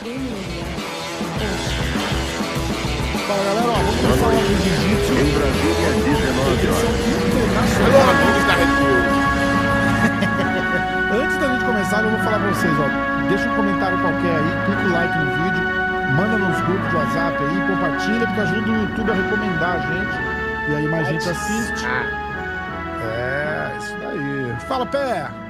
Fala galera, ó, vamos falar do jiu-jitsu. Em Brasília, 19 horas. Antes da gente começar, eu vou falar pra vocês, ó. Deixa um comentário qualquer aí, clica o like no vídeo, manda nos grupos de WhatsApp aí, compartilha, porque ajuda o YouTube a recomendar a gente. E aí mais gente assiste. É, isso daí. Fala, pé!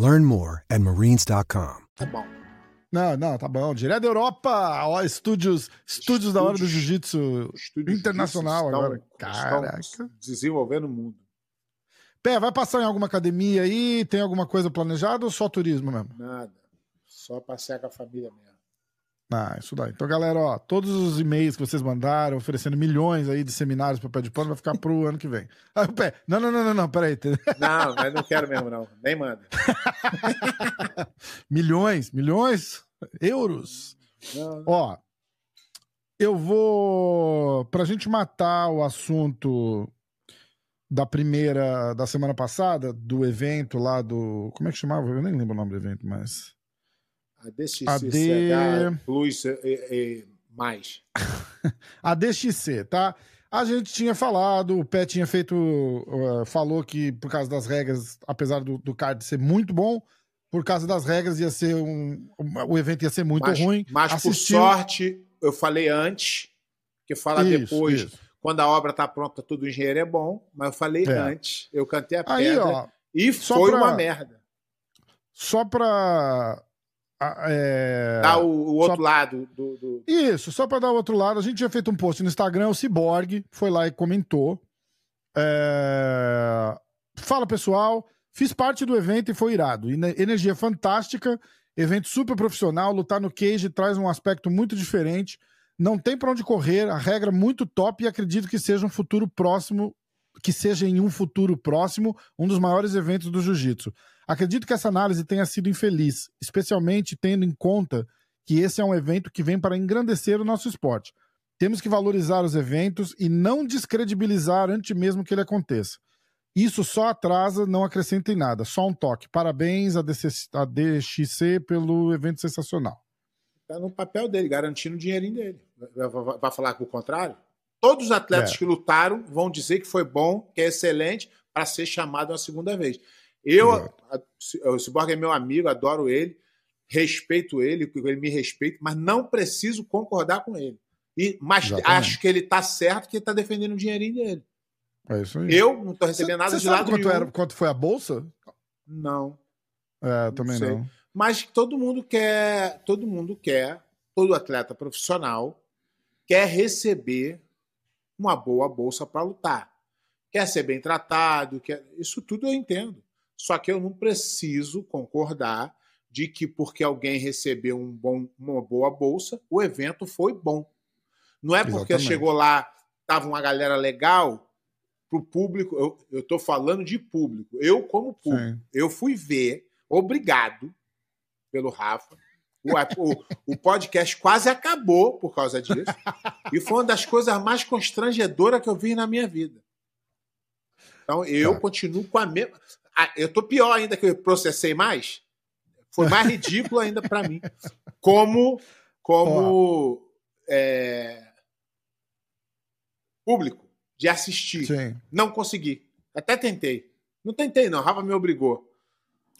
Learn more at marines.com. tá bom. Não, não, tá bom. Direto da Europa, ó, estúdios, estúdios da hora do Estúdios- jiu-jitsu Estúdios internacional estão- agora. Caraca. Desenvolvendo o mundo. Pé, vai passar em alguma academia aí? Tem alguma coisa planejada ou só turismo mesmo? Nada. Só passear com a família mesmo. Ah, isso daí. Então, galera, ó, todos os e-mails que vocês mandaram, oferecendo milhões aí de seminários para pé de pano, vai ficar pro ano que vem. Aí o pé, não, não, não, não, não, peraí. Não, mas não quero mesmo, não. Nem manda. milhões, milhões, euros. Não, não. Ó, eu vou. Pra gente matar o assunto da primeira, da semana passada, do evento lá do. Como é que chamava? Eu nem lembro o nome do evento, mas. A DXCH AD Plus e, e- mais. A DXC, tá? A gente tinha falado, o Pé tinha feito. uh, falou que por causa das regras, apesar do, do card ser muito bom, por causa das regras ia ser um. O evento ia ser muito mas, ruim. Mas por Assistiu- sorte, eu falei antes, que falar Isso, depois, isso. quando a obra tá pronta, tudo engenheiro é bom, mas eu falei É. antes, eu cantei a Aí, pedra ó, e só foi pra- uma merda. só pra. É, Dá o, o outro só- lado do, do- Isso, só pra dar o outro lado, a gente tinha feito um post no Instagram, o Cyborg foi lá e comentou. É, Fala pessoal, fiz parte do evento e foi irado. Ene- Energia fantástica, evento super profissional. Lutar no cage traz um aspecto muito diferente. Não tem pra onde correr, a regra muito top e acredito que seja um futuro próximo, que seja em um futuro próximo um dos maiores eventos do jiu-jitsu. Acredito que essa análise tenha sido infeliz, especialmente tendo em conta que esse é um evento que vem para engrandecer o nosso esporte. Temos que valorizar os eventos e não descredibilizar antes mesmo que ele aconteça. Isso só atrasa, não acrescenta em nada. Só um toque. Parabéns a, DXC pelo evento sensacional. tá no papel dele, garantindo o dinheirinho dele. Vai, falar que o contrário? Todos os atletas É. que lutaram vão dizer que foi bom, que é excelente, para ser chamado uma segunda vez. Eu, a- o Cyborg é meu amigo, adoro ele, respeito ele, ele me respeita, mas não preciso concordar com ele. E, mas Exatamente. acho que ele tá certo que ele tá defendendo o dinheirinho dele. É isso aí. Eu não tô recebendo nada Você de sabe lado quanto, era, quanto foi a bolsa? Não. É, também sei. não. Mas todo mundo quer, todo mundo quer, todo atleta profissional quer receber uma boa bolsa para lutar. Quer ser bem tratado, quer... isso tudo eu entendo. Só que eu não preciso concordar de que porque alguém recebeu um bom, uma boa bolsa, o evento foi bom. Não é porque Exatamente. chegou lá, tava uma galera legal para o público. Eu estou falando de público. Eu, como público, Sim. eu fui ver, obrigado pelo Rafa. O, o, o podcast quase acabou por causa disso. E foi uma das coisas mais constrangedoras que eu vi na minha vida. Então eu Tá. continuo com a mesma. Ah, eu tô pior ainda que eu processei mais. Foi mais ridículo ainda para mim. Como, como é, público de assistir. Sim. Não consegui. Até tentei. Não tentei, não. Rafa me obrigou.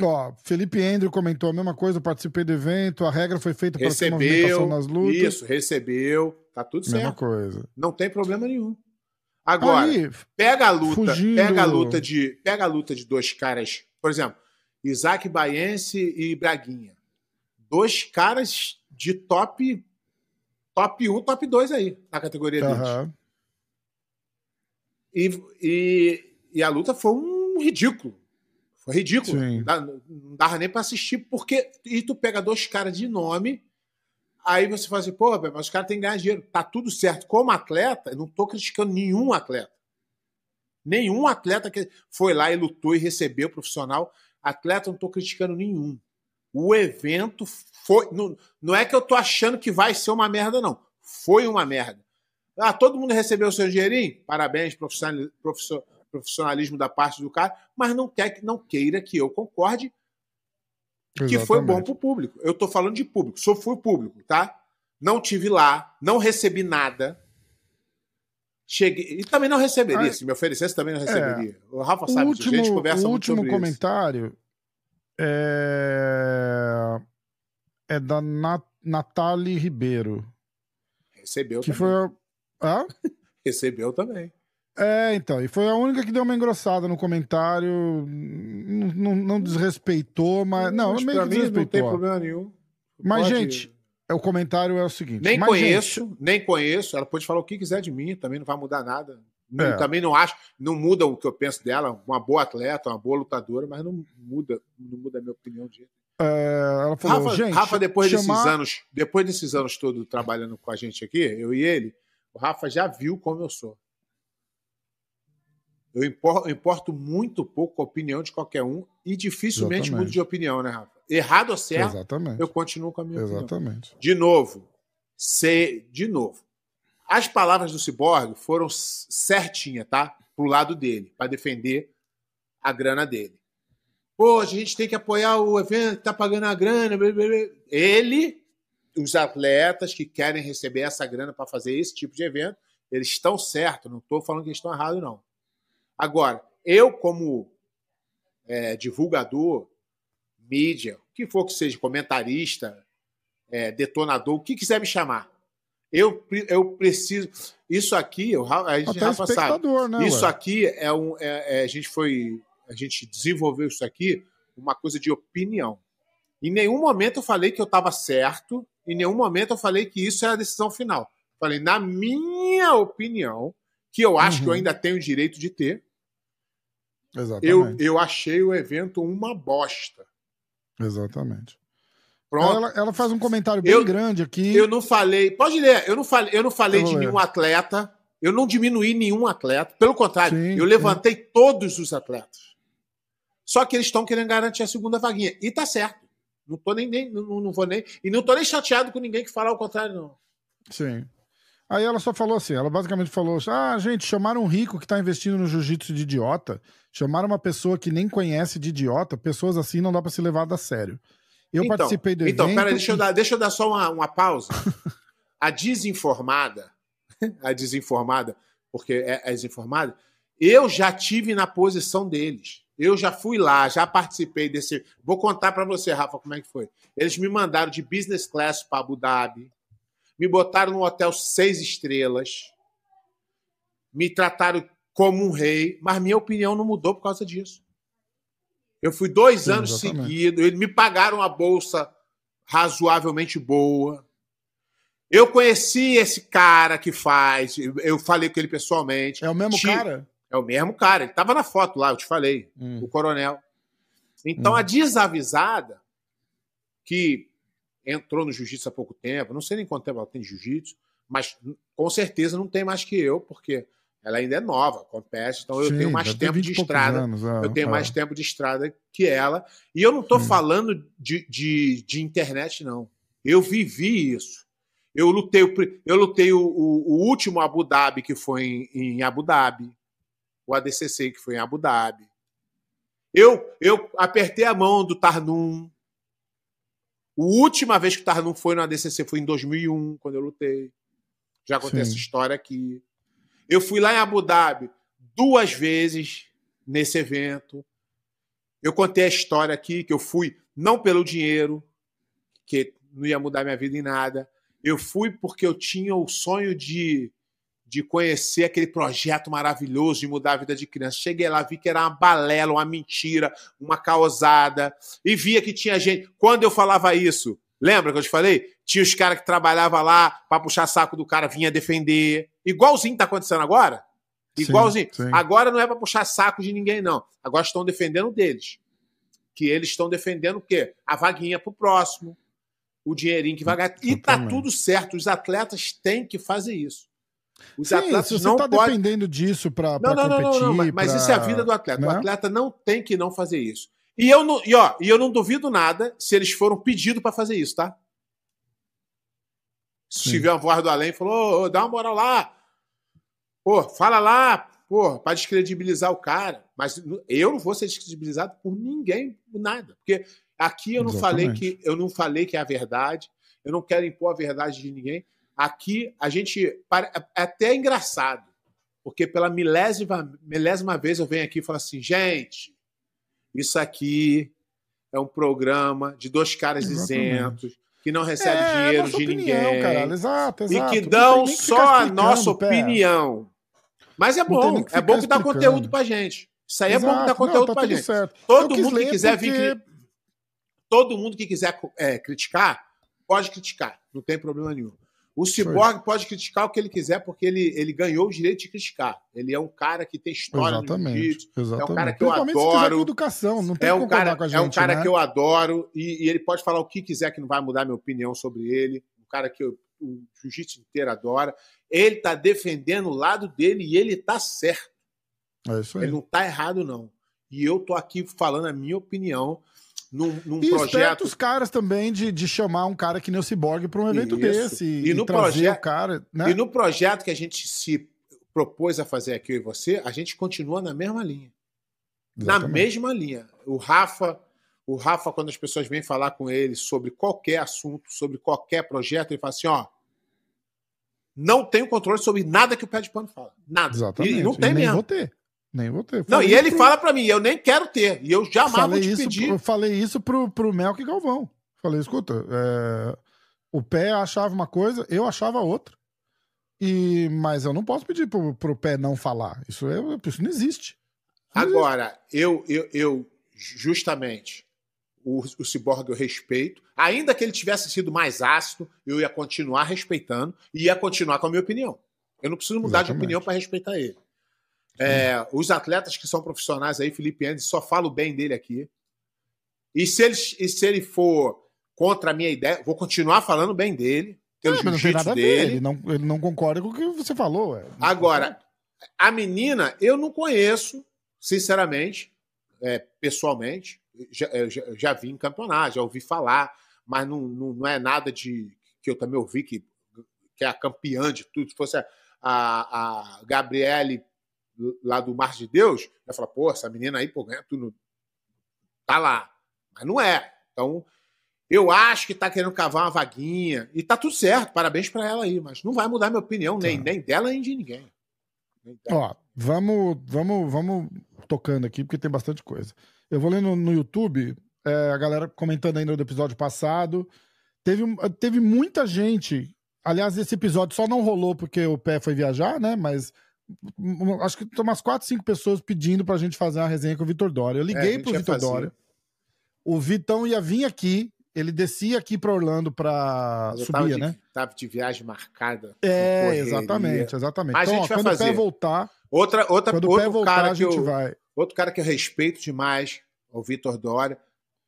Ó, Felipe Andrew comentou a mesma coisa, participei do evento, a regra foi feita para ter movimentação nas lutas. Isso, recebeu. Tá tudo Mesma certo. coisa. Não tem problema nenhum. Agora, Aí, pega a luta, fugindo- pega a luta de, pega a luta de dois caras, por exemplo, Isaac Baiense e Braguinha. Dois caras de top top 1, top 2 aí na categoria deles. aham. E, e, e a luta foi um ridículo. Foi ridículo. Sim. Não, dava nem pra assistir, porque. E tu pega dois caras de nome, Aí você fala assim, pô, mas os caras têm que ganhar dinheiro. Tá tudo certo. Como atleta, eu não tô criticando nenhum atleta. Nenhum atleta que foi lá e lutou e recebeu profissional. Atleta, não tô criticando nenhum. O evento foi. Não, não é que eu tô achando que vai ser uma merda, não. Foi uma merda. Ah, todo mundo recebeu o seu dinheirinho? Parabéns, profissionalismo da parte do cara, mas não quer não queira que eu concorde que foi bom para o público. Eu estou falando de público, sou fui público, tá? Não tive lá, não recebi nada. Cheguei e também não receberia. Se me oferecesse, também não receberia. É, o Rafa sabe último, disso. A gente conversa o último comentário é... é da Nat Nathalie Ribeiro. Recebeu que também. Foi... Hã? Recebeu também. É, então, e foi a única que deu uma engrossada no comentário, não, não, não desrespeitou, mas. Não, mas meio que desrespeitou. Não tem problema nenhum. Mas, Pode... gente, o comentário é o seguinte. Nem conheço, gente... nem conheço. Ela pode falar o que quiser de mim, também não vai mudar nada. É. Também não acho, não muda o que eu penso dela, uma boa atleta, uma boa lutadora, mas não muda, não muda a minha opinião de é, ela falou, Rafa, gente, Rafa depois chamar... desses anos, depois desses anos todos trabalhando com a gente aqui, eu e ele, o Rafa já viu como eu sou. Eu importo, eu importo, muito pouco a opinião de qualquer um e dificilmente Exatamente. mudo de opinião, né, Rafa? Errado ou certo, Exatamente. eu continuo com a minha Exatamente. opinião. De novo, se, de novo. As palavras do Cyborg foram certinhas, tá? Pro lado dele, para defender a grana dele. Pô, a gente tem que apoiar o evento, tá pagando a grana. Blá, blá, blá. Ele, os atletas que querem receber essa grana para fazer esse tipo de evento, eles estão certos. Não estou falando que eles estão errados, não. Agora, eu, como é, divulgador, mídia, o que for que seja, comentarista, é, detonador, o que quiser me chamar, eu, eu preciso. Isso aqui, eu, a gente Até Rafa sabe. Né, isso ué? aqui é um. É, é, a gente foi. A gente desenvolveu isso aqui uma coisa de opinião. Em nenhum momento eu falei que eu estava certo, em nenhum momento eu falei que isso é a decisão final. Falei, na minha opinião, que eu acho uhum. que eu uhum. ainda tenho o direito de ter, Exatamente. Eu, eu achei o evento uma bosta. Exatamente. Pronto. Ela, ela faz um comentário bem eu, grande aqui. Eu não falei. Pode ler, eu não falei, eu não falei eu de ler. nenhum atleta. Eu não diminuí nenhum atleta. Pelo contrário, sim, eu levantei sim. todos os atletas. Só que eles estão querendo garantir a segunda vaguinha. E tá certo. Não tô nem, nem não, não vou nem. E não tô nem chateado com ninguém que falar o contrário, não. Sim. Aí ela só falou assim, ela basicamente falou assim, ah, gente, chamaram um rico que está investindo no jiu-jitsu de idiota, chamaram uma pessoa que nem conhece de idiota, pessoas assim não dá para ser levado a sério. Eu então, participei do então, evento... Então, pera, deixa, eu dar, deixa eu dar só uma, uma pausa. a desinformada, a desinformada, porque é, é desinformada, eu já tive na posição deles. Eu já fui lá, já participei desse. Vou contar para você, Rafa, como é que foi. Eles me mandaram de business class para Abu Dhabi me botaram num hotel seis estrelas, me trataram como um rei, mas minha opinião não mudou por causa disso. Eu fui dois Sim, anos seguidos, eles me pagaram a bolsa razoavelmente boa. Eu conheci esse cara que faz, eu falei com ele pessoalmente. É o mesmo cara? É o mesmo cara, ele estava na foto lá, eu te falei, hum. o coronel. Então hum. a desavisada, que entrou no jiu-jitsu há pouco tempo, não sei nem quanto tempo ela tem de jiu-jitsu, mas com certeza não tem mais que eu, porque ela ainda é nova, compete, então eu Sim, tenho mais tempo de estrada. Anos, é, eu tenho é. mais tempo de estrada que ela. E eu não estou falando de, de, de, internet, não. Eu vivi isso. Eu lutei, eu lutei o, o, o último Abu Dhabi, que foi em, em, Abu Dhabi. O ADCC, que foi em Abu Dhabi. Eu, eu apertei a mão do Tarnum. A última vez que o Tarnum foi no ADCC foi em 2001, quando eu lutei. Já contei Sim. essa história aqui. Eu fui lá em Abu Dhabi duas vezes nesse evento. Eu contei a história aqui que eu fui não pelo dinheiro, que não ia mudar minha vida em nada. Eu fui porque eu tinha o sonho de de conhecer aquele projeto maravilhoso de mudar a vida de criança. Cheguei lá, vi que era uma balela, uma mentira, uma causada, e via que tinha gente. Quando eu falava isso, lembra que eu te falei? Tinha os caras que trabalhavam lá para puxar saco do cara, vinha defender. Igualzinho tá acontecendo agora. Igualzinho. Sim, sim. Agora não é para puxar saco de ninguém, não. Agora estão defendendo deles. Que eles estão defendendo o quê? A vaguinha pro próximo. o dinheirinho que vai ganhar. E tá tudo certo. Os atletas têm que fazer isso. Os Sim, atletas se você não tá podem. dependendo disso pra, Não, pra não, não, competir... não, não, mas, mas pra- isso é a vida do atleta. O né? atleta não tem que não fazer isso. E eu não, e, ó, e eu não duvido nada se eles foram pedidos para fazer isso, tá? Se Sim. tiver uma voz do além, falou, ô, ô, dá uma moral lá. Pô, fala lá, pô, para descredibilizar o cara. Mas eu não vou ser descredibilizado por ninguém, por nada. Porque aqui eu não falei que eu não falei que é a verdade. Eu não quero impor a verdade de ninguém. Aqui a gente pare- é até engraçado, porque pela milésima, milésima vez eu venho aqui e falo assim, gente, isso aqui é um programa de dois caras Exatamente. isentos que não recebe É, dinheiro de opinião, ninguém caralho. Exato, e exato. que dão que só a nossa pé. opinião. Mas é bom, que é bom que dá conteúdo pra gente. Isso aí é bom que dá Exato. conteúdo Não, tá pra gente. certo. Todo mundo que quiser porque- vir, todo mundo que quiser é, criticar, pode criticar, não tem problema nenhum. O Cyborg pode criticar o que ele quiser, porque ele, ele ganhou o direito de criticar. Ele é um cara que tem história no Exatamente. jiu-jitsu. exatamente. É um cara que eu adoro. educação, não tem É um, cara, com a gente, é um cara né? que eu adoro e, e ele pode falar o que quiser que não vai mudar minha opinião sobre ele. Um cara que eu- o jiu-jitsu inteiro adora. Ele tá defendendo o lado dele e ele tá certo. É isso aí. Ele não tá errado, não. E eu tô aqui falando a minha opinião num, num E projeto. os caras também de, de chamar um cara que nem o Cyborg para um evento Isso. desse E e, no trazer proje- o cara, né? E no projeto que a gente se propôs a fazer aqui, eu e você, a gente continua na mesma linha. Na Exatamente. mesma linha. O Rafa, o Rafa, quando as pessoas vêm falar com ele sobre qualquer assunto, sobre qualquer projeto, ele fala assim: ó, não tenho controle sobre nada que o pé de pano fala. Nada. Exatamente. E, e não tem nem mesmo. vou ter. Nem vou ter. Não, e ele pro- fala pra mim, eu nem quero ter. E eu jamais vou falei te isso, pedir. Eu falei isso pro, pro Melk Galvão. Falei, escuta, é, o pé achava uma coisa, eu achava outra. E, mas eu não posso pedir pro, pro pé não falar. Isso, é, isso não existe. Não existe. Agora, eu, eu, eu justamente, o, o Cyborg eu respeito. Ainda que ele tivesse sido mais ácido, eu ia continuar respeitando e ia continuar com a minha opinião. Eu não preciso mudar de Exatamente. opinião para respeitar ele. É, os atletas que são profissionais aí, Felipe Andes, só falo bem dele aqui. E se ele, e se ele for contra a minha ideia, vou continuar falando bem dele, pelo É, jiu-jitsu dele. Ele não, ele não concorda com o que você falou. Agora, a menina, eu não conheço, sinceramente, é, pessoalmente. Já, já, já vi em campeonato, já ouvi falar, mas não, não, não é nada de que eu também ouvi que, que é a campeã de tudo. Se fosse a, a, a Gabriele lá do Mar de Deus, eu ia falar, pô, essa menina aí, pô, ganha tudo. Tá lá. Mas não é. Então, eu acho que tá querendo cavar uma vaguinha. E tá tudo certo, parabéns pra ela aí, mas não vai mudar minha opinião, nem, Tá. nem dela, nem de ninguém. Nem. Ó, vamos, vamos, vamos tocando aqui, porque tem bastante coisa. Eu vou lendo no YouTube, é, a galera comentando ainda do episódio passado. Teve, teve muita gente. Aliás, esse episódio só não rolou porque o pé foi viajar, né? Mas acho que tem umas 4, 5 pessoas pedindo pra gente fazer uma resenha com o Vitor Dória. Eu É, a liguei gente pro Vitor fazer. Dória. O Vitão ia vir aqui, ele descia aqui pra Orlando tava subir, né? tava de viagem marcada. É, correria. exatamente, exatamente. Mas a então, gente ó, vai quando o pé fazer. voltar, Outra, outra, quando o pé outro, voltar, cara a que gente eu, vai. outro cara que eu respeito demais, é o Vitor Dória.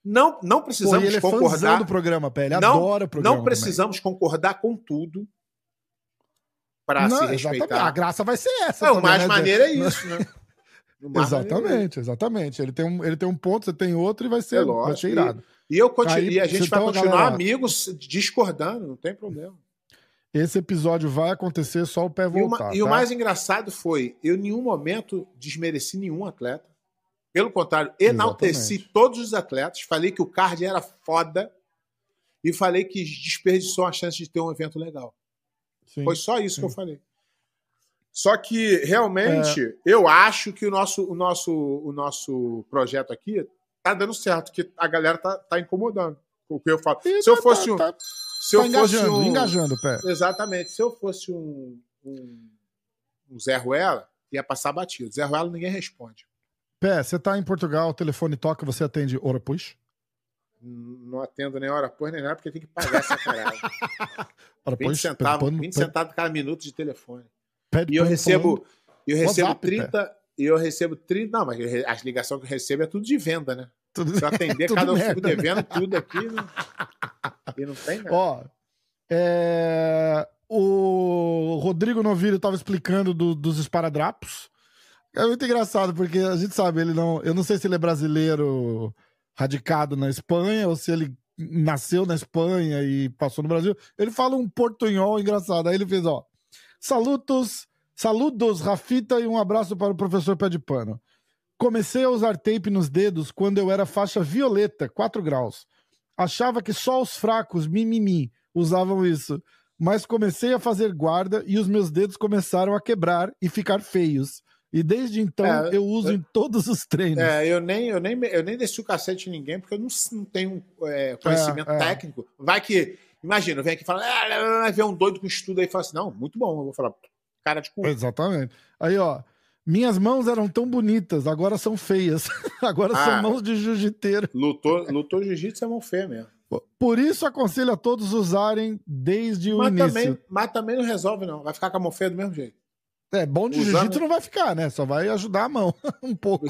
Não, não Pô, precisamos e ele é concordar. do programa, pé. Ele Não- adora o programa. Não precisamos concordar com tudo para se respeitar. A graça vai ser essa. Não, o também, mais né, maneiro é isso, né? O é. Exatamente, exatamente. Ele tem, um, ele tem um ponto, você tem outro e vai ser, É vai lógico. ser irado. E, eu continuo, Aí, e a gente vai então, continuar galera- amigos discordando, não tem problema. Esse episódio vai acontecer só o pé E, o, voltar. e o tá? mais engraçado foi, eu em nenhum momento desmereci nenhum atleta. Pelo contrário, enalteci Exatamente. todos os atletas, falei que o card era foda e falei que desperdiçou a chance de ter um evento legal. Sim. Foi só isso que eu sim. falei. Só que realmente É. eu acho que o nosso, o nosso, o nosso projeto aqui tá dando certo, que a galera tá, tá incomodando com o que eu falo. E se eu tá- fosse tá- um, tá- se eu tá fosse engajando, um, engajando pé. Exatamente. Se eu fosse um, um, um Zé Ruela, ia passar batido. Zé Ruela ninguém responde. Pé, você tá em Portugal, o telefone toca, você atende hora push? Não atendo nem hora por nem nada, porque tem que pagar essa caralho. Hora 20 push, centavos, pano- 20 centavos cada minuto de telefone. pé de E eu recebo, eu recebo WhatsApp, 30. E eu recebo 30. Não, mas eu as ligações que eu recebo é tudo de venda, né? Tudo, Pra atender tudo cada um fico né? devendo tudo aqui. Né? E não tem nada. Ó, é, o Rodrigo Novilho estava explicando do- dos esparadrapos. É muito engraçado, porque a gente sabe, ele não. Eu não sei se ele é brasileiro radicado na Espanha ou se ele nasceu na Espanha e passou no Brasil. Ele fala um portunhol engraçado. Aí ele fez, ó. Salutos, saludos, Rafita, e um abraço para o professor Pé de Pano. Comecei a usar tape nos dedos quando eu era faixa violeta, 4 graus. Achava que só os fracos, mimimi, usavam isso. Mas comecei a fazer guarda e os meus dedos começaram a quebrar e ficar feios. E desde então É, eu uso eu- em todos os treinos. É, eu nem, eu, nem, eu nem desci o cacete em ninguém, porque eu não, não tenho é, conhecimento É, é. técnico. Vai que. Imagina, venho aqui e falo, ah, vem um doido com estudo aí e fala assim: não, muito bom. Eu vou falar, cara de cu. Exatamente. Aí, ó. Minhas mãos eram tão bonitas, agora são feias. agora Ah. são mãos de jiu-jiteiro. Lutou, lutou jiu-jitsu é mão feia mesmo. Por isso aconselho a todos usarem desde o Mas início. também, mas também não resolve, não. Vai ficar com a mão feia do mesmo jeito. É, bom de Usando- jiu-jitsu não vai ficar, né? Só vai ajudar a mão um pouco.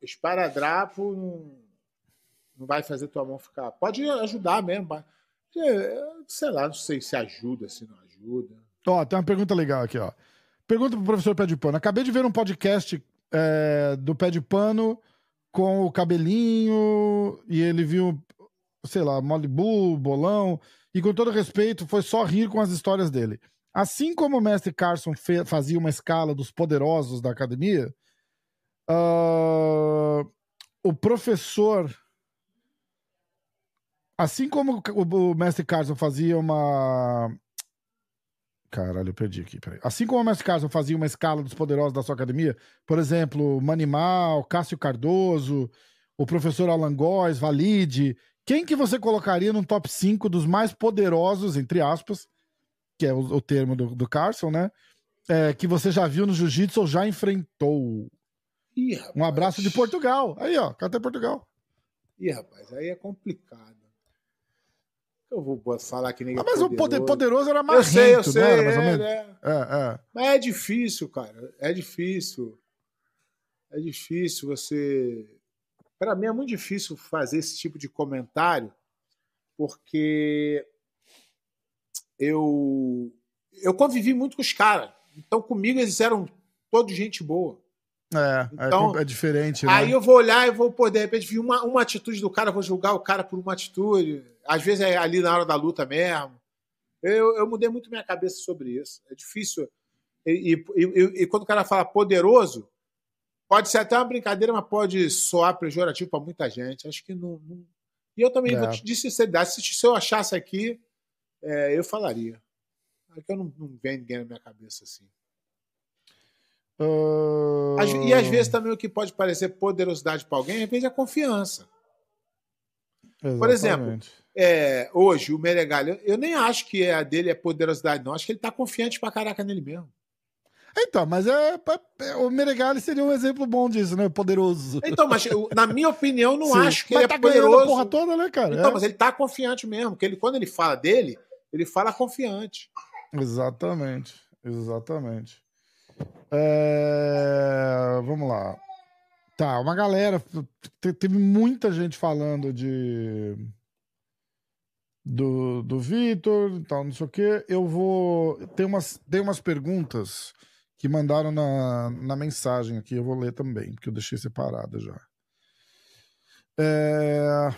Esparadrapo não... não vai fazer tua mão ficar. Pode ajudar mesmo. mas- Sei lá, não sei se ajuda, se não ajuda. Ó, tem uma pergunta legal aqui, ó. Pergunta pro professor Pé de Pano. Acabei de ver um podcast é, do Pé de Pano com o cabelinho e ele viu, sei lá, Malibu, bolão, e com todo respeito, foi só rir com as histórias dele. Assim como o mestre Carson fazia uma escala dos poderosos da academia, ah, o professor. Assim como o, o mestre Carson fazia uma. Caralho, eu perdi aqui, peraí. Assim como o mestre Carson fazia uma escala dos poderosos da sua academia, por exemplo, Manimal, Cássio Cardoso, o professor Alan Góes, Valide, quem que você colocaria no top 5 dos mais poderosos, entre aspas, que é o, o termo do, do Carson, né? É, que você já viu no jiu-jitsu ou já enfrentou? Ih, rapaz. Um abraço de Portugal. Aí, ó, canta Portugal. Ih, rapaz, aí é complicado. Eu vou falar que ninguém Ah, mas o poder, poderoso. poderoso era Eu marrento, sei, eu sei. né? Era mais é, né? É, é. Mas é difícil, cara. É difícil. É difícil você. Para mim é muito difícil fazer esse tipo de comentário, porque eu eu convivi muito com os caras. Então comigo eles eram todos gente boa. É, é Então, com- é, diferente, né? Aí eu vou olhar e vou, pô, de repente, vi uma, uma atitude do cara, vou julgar o cara por uma atitude. Às vezes é ali na hora da luta mesmo. Eu, eu mudei muito minha cabeça sobre isso. É difícil. E, e- e- e quando o cara fala poderoso, pode ser até uma brincadeira, mas pode soar pejorativo para muita gente. Acho que não. não- E eu também É. vou te dizer sinceridade. Se, se eu achasse aqui, é, eu falaria. É que eu não, não vem ninguém na minha cabeça assim. Às- E às vezes também o que pode parecer poderosidade para alguém, às vezes é confiança. por exemplo, Exatamente. É, hoje, o Meregalho, eu, nem acho que a dele é poderosidade, não. Acho que ele tá confiante pra caraca nele mesmo. Então, mas é, é- o Meregali seria um exemplo bom disso, né? Poderoso. Então, mas eu- na minha opinião, eu não Sim. acho que ele tá é ganhando a poderoso. toda, né, cara? Então, É. mas ele tá confiante mesmo. Que ele, quando ele fala dele, ele fala confiante. Exatamente, exatamente. É, Vamos lá. Tá, uma galera. te- Teve muita gente falando de. Do, do Vitor e tal, não sei o quê. Eu vou. Tem umas, tem umas perguntas que mandaram na, na mensagem aqui, eu vou ler também, porque eu deixei separada já. É...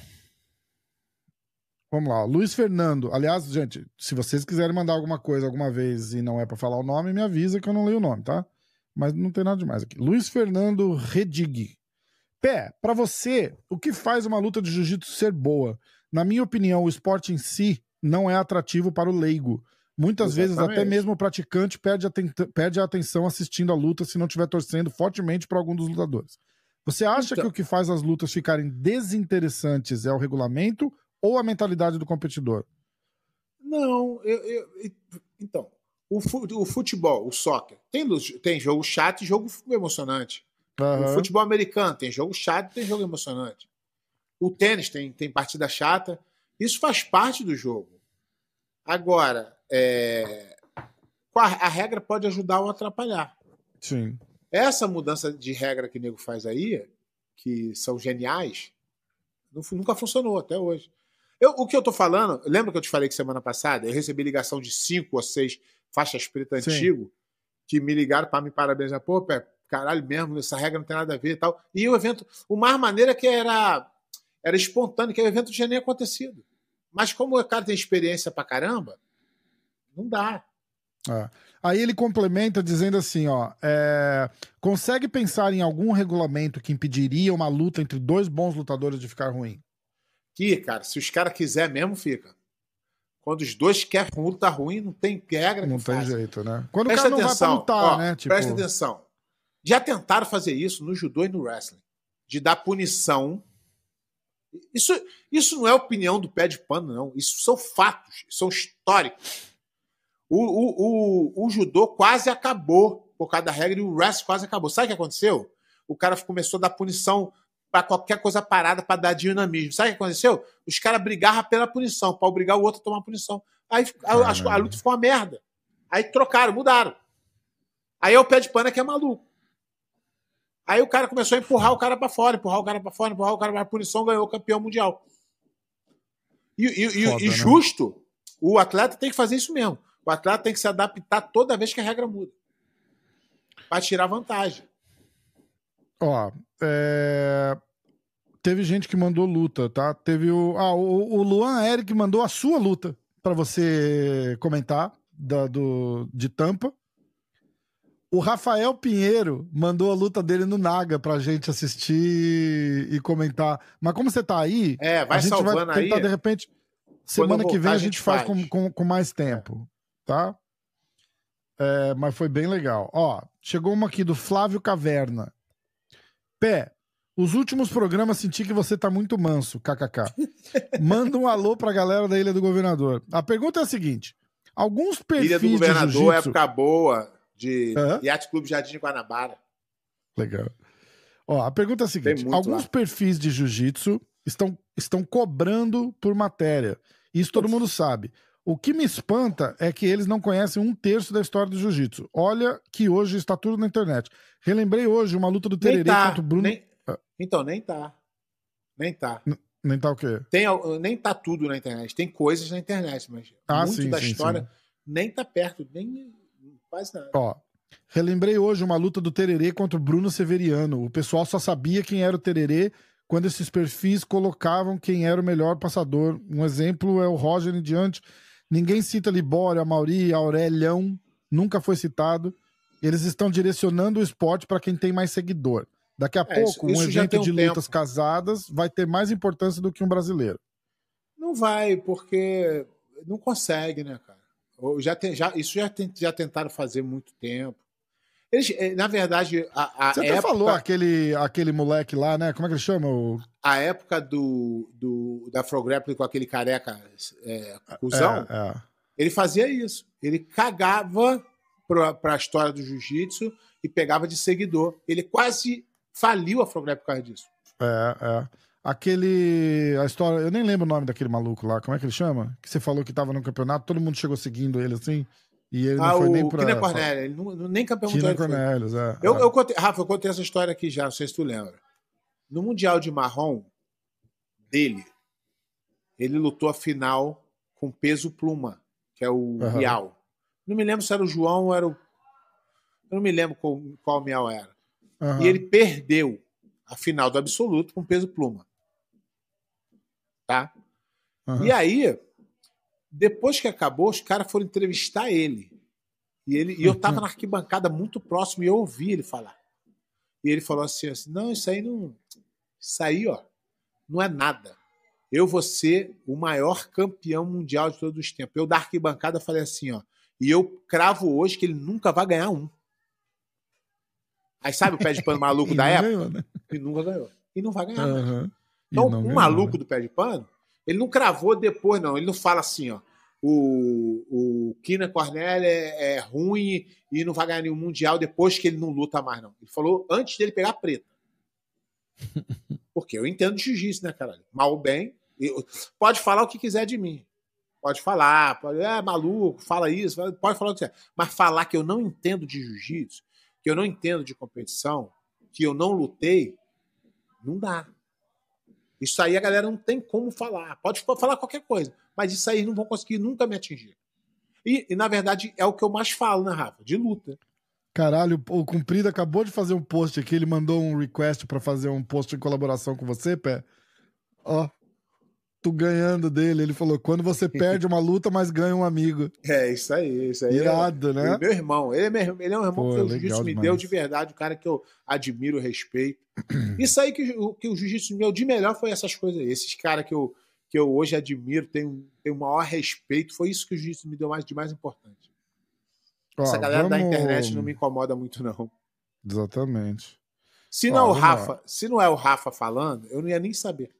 Vamos lá, Luiz Fernando. Aliás, gente, se vocês quiserem mandar alguma coisa alguma vez e não é pra falar o nome, me avisa que eu não leio o nome, tá? Mas não tem nada demais aqui. Luiz Fernando Redig. Pé, pra você, o que faz uma luta de jiu-jitsu ser boa? Na minha opinião, o esporte em si não é atrativo para o leigo. Muitas vezes, até Exatamente. mesmo o praticante perde a, perde a atenção assistindo a luta se não estiver torcendo fortemente para algum dos lutadores. Você acha Então- que o que faz as lutas ficarem desinteressantes é o regulamento ou a mentalidade do competidor? Não, eu, eu- então, o, fu- o futebol, o soccer, tem, tem jogo chato e jogo emocionante. O Aham. futebol americano tem jogo chato e tem jogo emocionante. O tênis tem, tem partida chata. Isso faz parte do jogo. Agora, é, a regra pode ajudar ou atrapalhar. Sim. Essa mudança de regra que o nego faz aí, que são geniais, nunca funcionou até hoje. Eu, o que eu tô falando, lembra que eu te falei que semana passada eu recebi ligação de cinco ou seis faixas pretas antigo que me ligaram para me parabenizar. Pô, Pé, caralho mesmo, essa regra não tem nada a ver e tal. E o evento, o mais maneira é que era, era espontâneo, que o evento tinha nem acontecido. Mas como o cara tem experiência pra caramba, não dá. É. Aí ele complementa dizendo assim, ó, é, consegue pensar em algum regulamento que impediria uma luta entre dois bons lutadores de ficar ruim? Que, cara, se os caras quiser mesmo, fica. Quando os dois querem luta ruim, não tem regra Não tem faça. jeito, né? Quando Presta o cara não atenção, vai pra lutar, ó, né? Tipo, Presta atenção. Já tentaram fazer isso no judô e no wrestling. De dar punição. Isso, isso não é opinião do pé de pano, não. Isso são fatos, são históricos. O, o, o, o judô quase acabou por causa da regra e o wrestling quase acabou. Sabe o que aconteceu? O cara começou a dar punição para qualquer coisa parada para dar dinamismo. Sabe o que aconteceu? Os caras brigavam pela punição, para obrigar o outro a tomar punição. Aí a, a- a luta ficou uma merda. Aí trocaram, mudaram. Aí é o pé de pano que é maluco. Aí o cara começou a empurrar o cara para fora, empurrar o cara para fora, empurrar o cara para punição, ganhou o campeão mundial. E, e- e- Foda, e né? justo, o atleta tem que fazer isso mesmo. O atleta tem que se adaptar toda vez que a regra muda. Para tirar vantagem. Ó, é, teve gente que mandou luta, tá? Teve o. Ah, o, o Luan Eric mandou a sua luta pra você comentar da, do, de tampa. O Rafael Pinheiro mandou a luta dele no Naga pra gente assistir e comentar. Mas como você tá aí, É, vai a gente vai salvando aí. tentar, de repente, semana eu que vem voltar, a gente faz, faz. Com, com, com mais tempo, tá? É, mas foi bem legal. Ó, chegou uma aqui do Flávio Caverna. Pé, os últimos programas senti que você tá muito manso, kkk. Manda um alô pra galera da Ilha do Governador. A pergunta é a seguinte: alguns perfis Ilha do Governador, jiu-jitsu... época boa, de Hã? Yacht Clube Jardim de Guanabara. Legal. Ó, a pergunta é a seguinte: alguns lá. perfis de jiu-jitsu estão, estão cobrando por matéria. Isso todo mundo sabe. O que me espanta é que eles não conhecem um terço da história do jiu-jitsu. Olha que hoje está tudo na internet. Relembrei hoje uma luta do Tererê tá. contra o Bruno. nem- Então, nem tá. Nem tá. Nem tá o quê? Tem, nem tá tudo na internet. Tem coisas na internet, mas Ah, muito sim, da sim, história sim. nem tá perto, nem quase nada. Ó, relembrei hoje uma luta do Tererê contra o Bruno Severiano. O pessoal só sabia quem era o Tererê quando esses perfis colocavam quem era o melhor passador. Um exemplo é o Roger em diante. Ninguém cita Libório, Amauri, Aurelião, nunca foi citado. Eles estão direcionando o esporte para quem tem mais seguidor. Daqui a É, isso- pouco, um isso evento um de tempo. lutas casadas vai ter mais importância do que um brasileiro. Não vai, porque não consegue, né, cara? Já tem, já, isso já, tem- já tentaram fazer muito tempo. Eles, eh, na verdade, a, a Você até época, falou aquele, aquele moleque lá, né? Como é que ele chama? O... a época do, do, da Afro Grappling com aquele careca é, cuzão, É, é. ele fazia isso. Ele cagava para a história do jiu-jitsu e pegava de seguidor. Ele quase faliu a Afro Grappling por causa disso. É, é. Aquele. A história. Eu nem lembro o nome daquele maluco lá. Como é que ele chama? Que você falou que tava no campeonato, todo mundo chegou seguindo ele assim. E ele ah, não foi o nem pra. Kina Cornélia, ele não, nem campeão Kina mundial. Cornelius, é. Eu, é. eu contei, Rafa, eu contei essa história aqui já, não sei se tu lembra. No Mundial de Marrom dele, ele lutou a final com peso pluma, que é o Aham. Miau. Não me lembro se era o João ou era o. Eu não me lembro qual, qual Miau era. Aham. E ele perdeu a final do absoluto com peso pluma. Tá? Aham. E aí, depois que acabou, os caras foram entrevistar ele. E, ele, e eu tava na arquibancada muito próximo e eu ouvi ele falar. E ele falou assim, assim: não, isso aí não. Isso aí, ó, não é nada. Eu vou ser o maior campeão mundial de todos os tempos. Eu da arquibancada falei assim, ó. E eu cravo hoje que ele nunca vai ganhar um. Aí sabe o pé de pano maluco da época? ganhou, né? E nunca ganhou. E não vai ganhar. E Então, um ganhou, maluco né? do pé de pano, ele não cravou depois, não. Ele não fala assim, ó. O, o Kina Cornell é, é ruim e não vai ganhar nenhum mundial depois que ele não luta mais, não. Ele falou antes dele pegar a preta. Porque eu entendo de jiu-jitsu, né, caralho? Mal ou bem. eu- pode falar o que quiser de mim. Pode falar, pode, é maluco, fala isso, pode falar o que quiser. Mas falar que eu não entendo de jiu-jitsu, que eu não entendo de competição, que eu não lutei, Não dá. Isso aí a galera não tem como falar. Pode falar qualquer coisa, mas isso aí não vão conseguir nunca me atingir. E, e, na verdade, é o que eu mais falo, né, Rafa? De luta. Caralho, o Cumprido acabou de fazer um post aqui, ele mandou um request para fazer um post em colaboração com você, Pé. Ó, tu ganhando dele. Ele falou: quando você perde uma luta, mas ganha um amigo. É, isso aí, isso aí. Irado, é, né? Meu irmão. Ele é, meu, ele é um irmão Pô, que o jiu-jitsu me deu de verdade, o cara que eu admiro, respeito. isso aí que, que o jiu-jitsu me deu de melhor foi essas coisas aí. Esses caras que eu, que eu hoje admiro, tenho, tenho o maior respeito, foi isso que o jiu-jitsu me deu mais, de mais importante. Ó, Essa galera vamos... da internet não me incomoda muito, não. Exatamente. Se não, Ó, é o Rafa, se não é o Rafa falando, eu não ia nem saber.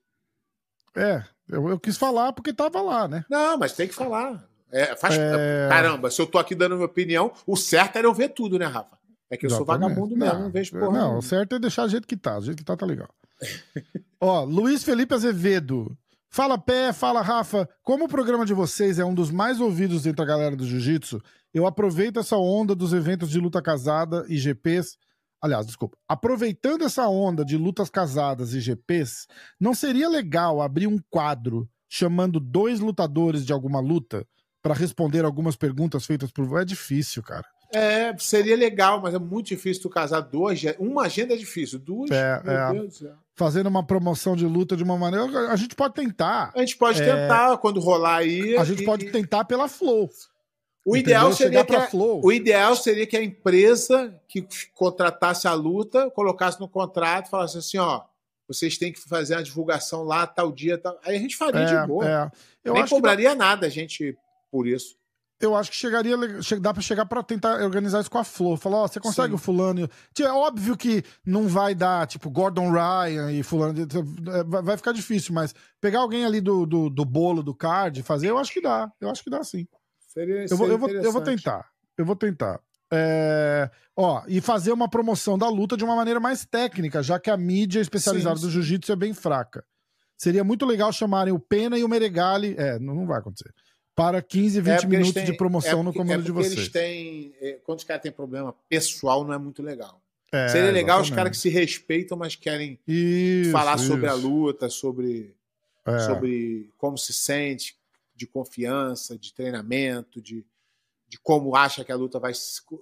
É, eu, eu quis falar porque tava lá, né? Não, mas tem que falar. É, faz... É... Caramba, se eu tô aqui dando minha opinião, o certo era eu ver tudo, né, Rafa? É que eu Exatamente. sou vagabundo mesmo, não, não vejo porra. Não, o certo é deixar do jeito que tá. Do jeito que tá, tá legal. Ó, Luiz Felipe Azevedo. Fala Pé, fala Rafa. Como o programa de vocês é um dos mais ouvidos entre a galera do jiu-jitsu, eu aproveito essa onda dos eventos de luta casada e GPs Aliás, desculpa. Aproveitando essa onda de lutas casadas e GPs, não seria legal abrir um quadro chamando dois lutadores de alguma luta para responder algumas perguntas feitas por. É difícil, cara. É, seria legal, mas é muito difícil tu casar duas. Uma agenda é difícil, duas. É, é. Fazendo uma promoção de luta de uma maneira. A gente pode tentar. A gente pode é... tentar quando rolar aí. A gente e... pode tentar pela Flow. O ideal, seria que a, o ideal seria que a empresa que contratasse a luta colocasse no contrato e falasse assim: ó, vocês têm que fazer a divulgação lá, tal dia. Tal... Aí a gente faria é, de boa. É. Eu Nem cobraria nada a gente por isso. Eu acho que chegaria, dá para chegar para tentar organizar isso com a Flor. Falar, ó, você consegue Sim. o fulano. É óbvio que não vai dar, tipo, Gordon Ryan e fulano. É, vai ficar difícil, mas pegar alguém ali do, do, do bolo, do card, fazer, eu acho que dá. Eu acho que dá sim. Seria, eu, vou, eu, vou, eu vou tentar. Eu vou tentar. É, ó, e fazer uma promoção da luta de uma maneira mais técnica, já que a mídia especializada sim, sim. do jiu-jitsu é bem fraca. Seria muito legal chamarem o Pena e o Meregali. É, não, não vai acontecer. Para 15, 20 é minutos têm, de promoção é porque, no comando é de vocês. Eles têm. É, quando os caras têm problema pessoal, não é muito legal. É, Seria legal exatamente. os caras que se respeitam, mas querem isso, falar isso. sobre a luta, sobre, sobre como se sente, de confiança, de treinamento, de, de como acha que a luta vai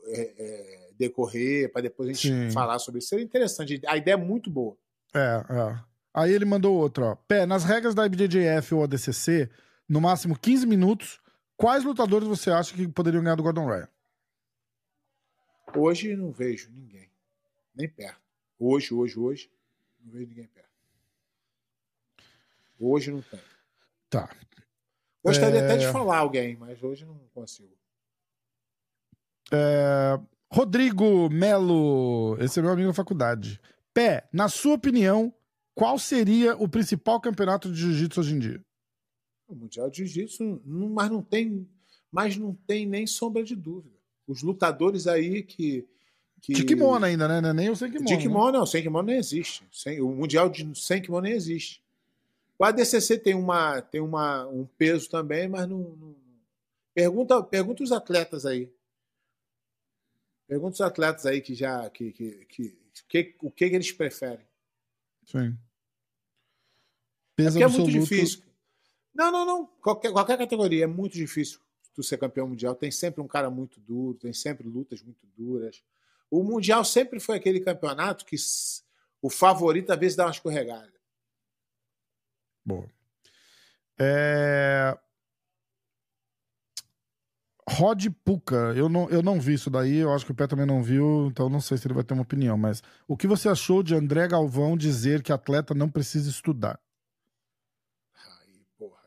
é, é, decorrer, para depois a gente Sim. falar sobre isso. Seria interessante. A ideia é muito boa. É, é. Aí ele mandou outro, ó. Pé, nas regras da IBJJF ou ADCC, no máximo 15 minutos, quais lutadores você acha que poderiam ganhar do Gordon Ryan? Hoje não vejo ninguém. Nem perto. Hoje, hoje, hoje, não vejo ninguém perto. Hoje não tem. Tá. Gostaria é... até de é. falar alguém, mas hoje não consigo. É... Rodrigo Melo, esse é meu amigo da faculdade. Pé, na sua opinião, qual seria o principal campeonato de jiu-jitsu hoje em dia? O Mundial de Jiu-Jitsu, mas não tem, mas não tem nem sombra de dúvida. Os lutadores aí que que... De kimono ainda, né? É nem o sem kimono. De kimono, né? não. Sem kimono nem existe. Sem, o Mundial de sem kimono nem existe. O ADCC tem, uma, tem uma, um peso também, mas não, não... Pergunta, pergunta os atletas aí. Pergunta os atletas aí que já. Que, que, que, que o que, eles preferem. Sim. Peso é, é muito difícil. Não, não, não. Qualquer, qualquer categoria é muito difícil tu ser campeão mundial. Tem sempre um cara muito duro, tem sempre lutas muito duras. O Mundial sempre foi aquele campeonato que o favorito às vezes dá uma escorregada. Boa. É... Rod Puka, eu não, eu não vi isso daí, eu acho que o Pé também não viu, então não sei se ele vai ter uma opinião, mas o que você achou de André Galvão dizer que atleta não precisa estudar? Aí, porra.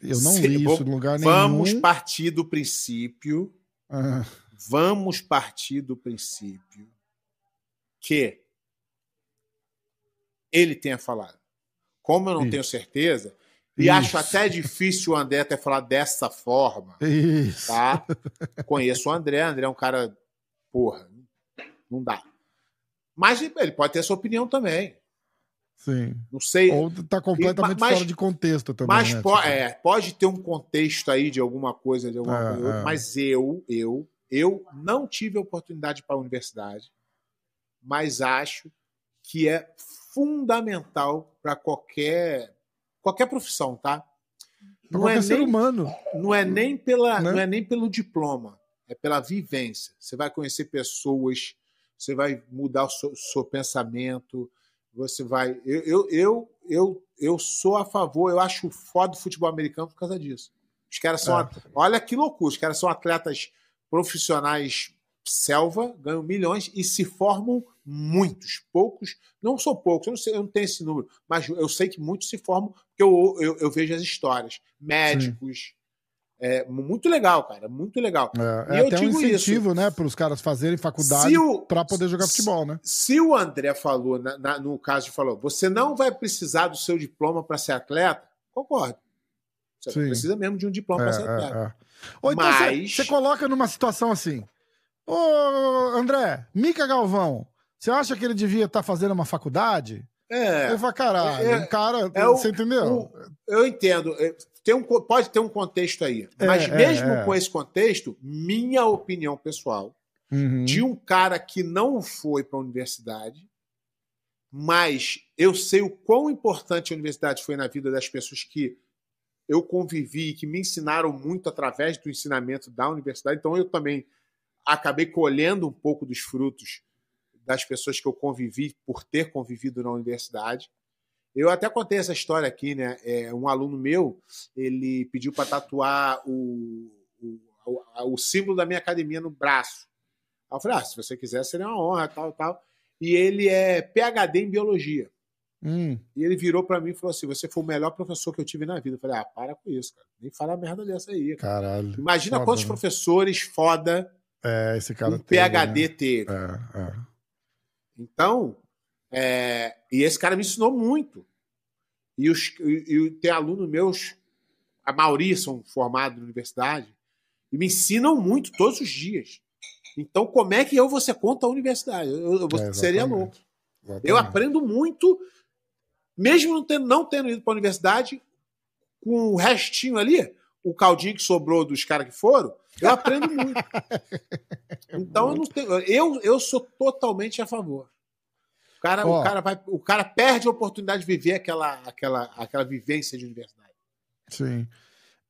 Eu não vi isso em lugar nenhum. Vamos partir do princípio. Ah. Vamos partir do princípio que ele tenha falado. Como eu não Isso. tenho certeza, e Isso. acho até difícil o André até falar dessa forma. Isso. Tá? Conheço o André, André é um cara. Porra, não dá. Mas ele pode ter sua opinião também. Sim. Não sei. Ou tá completamente mas, fora de contexto também. Mas né? po tipo... é, pode ter um contexto aí de alguma coisa, de alguma é, coisa. É. Mas eu, eu, eu não tive a oportunidade para a universidade, mas acho que é fundamental para qualquer qualquer profissão, tá? Pra qualquer ser humano. não é nem pela, Né? não é nem pelo diploma, é pela vivência. Você vai conhecer pessoas, você vai mudar o seu, seu pensamento, você vai. Eu, eu, eu, eu, eu sou a favor, eu acho foda o futebol americano por causa disso. Os caras são. É. at- Olha que loucura, os caras são atletas profissionais selva, ganham milhões e se formam muitos, poucos, não são poucos, eu não, sei, eu não tenho esse número, mas eu sei que muitos se formam, porque eu, eu, eu vejo as histórias. Médicos. É muito legal, cara, muito legal. É, E é eu até um incentivo, né, para os caras fazerem faculdade para poder jogar se- futebol, né? Se o André falou, na- na- no caso, falou, você não vai precisar do seu diploma para ser atleta, concordo. Você Sim. precisa mesmo de um diploma para ser É, atleta. é, é. Ou então você Mas- você coloca numa situação assim. Ô, André, Mica Galvão, você acha que ele devia estar fazendo uma faculdade? É, fala, caralho, É, um cara, é o- você entendeu? o- eu entendo. é, Tem um, pode ter um contexto aí. Mas É, mesmo é, é. com esse contexto, minha opinião pessoal, Uhum. de um cara que não foi para a universidade, mas eu sei o quão importante a universidade foi na vida das pessoas que eu convivi, que me ensinaram muito através do ensinamento da universidade. Então eu também acabei colhendo um pouco dos frutos das pessoas que eu convivi por ter convivido na universidade. Eu até contei essa história aqui, né? É, um aluno meu, ele pediu para tatuar o, o, o, símbolo da minha academia no braço. Aí eu falei, ah, se você quiser, seria uma honra, tal, tal. E ele é PhD em biologia. Hum, E ele virou para mim e falou assim: Você foi o melhor professor que eu tive na vida. Eu falei: Ah, para com isso, cara. Nem fala merda dessa aí. Cara. caralho. Imagina Foda, quantos né? professores foda É, esse cara um teve, PhD né? teve. É, é. Então, é, e esse cara me ensinou muito. E, os, e, e tem alunos meus, a maioria são formados na universidade, e me ensinam muito todos os dias. Então, como é que eu vou ser contra a universidade? Eu, eu É, seria louco. Exatamente. Eu aprendo muito, mesmo não tendo, não tendo ido para a universidade, com o restinho ali, o caldinho que sobrou dos caras que foram, eu aprendo muito. Então eu não tenho, eu, eu sou totalmente a favor. O cara, Ó. o, cara vai, o cara perde a oportunidade de viver aquela, aquela, aquela vivência de universidade. Sim.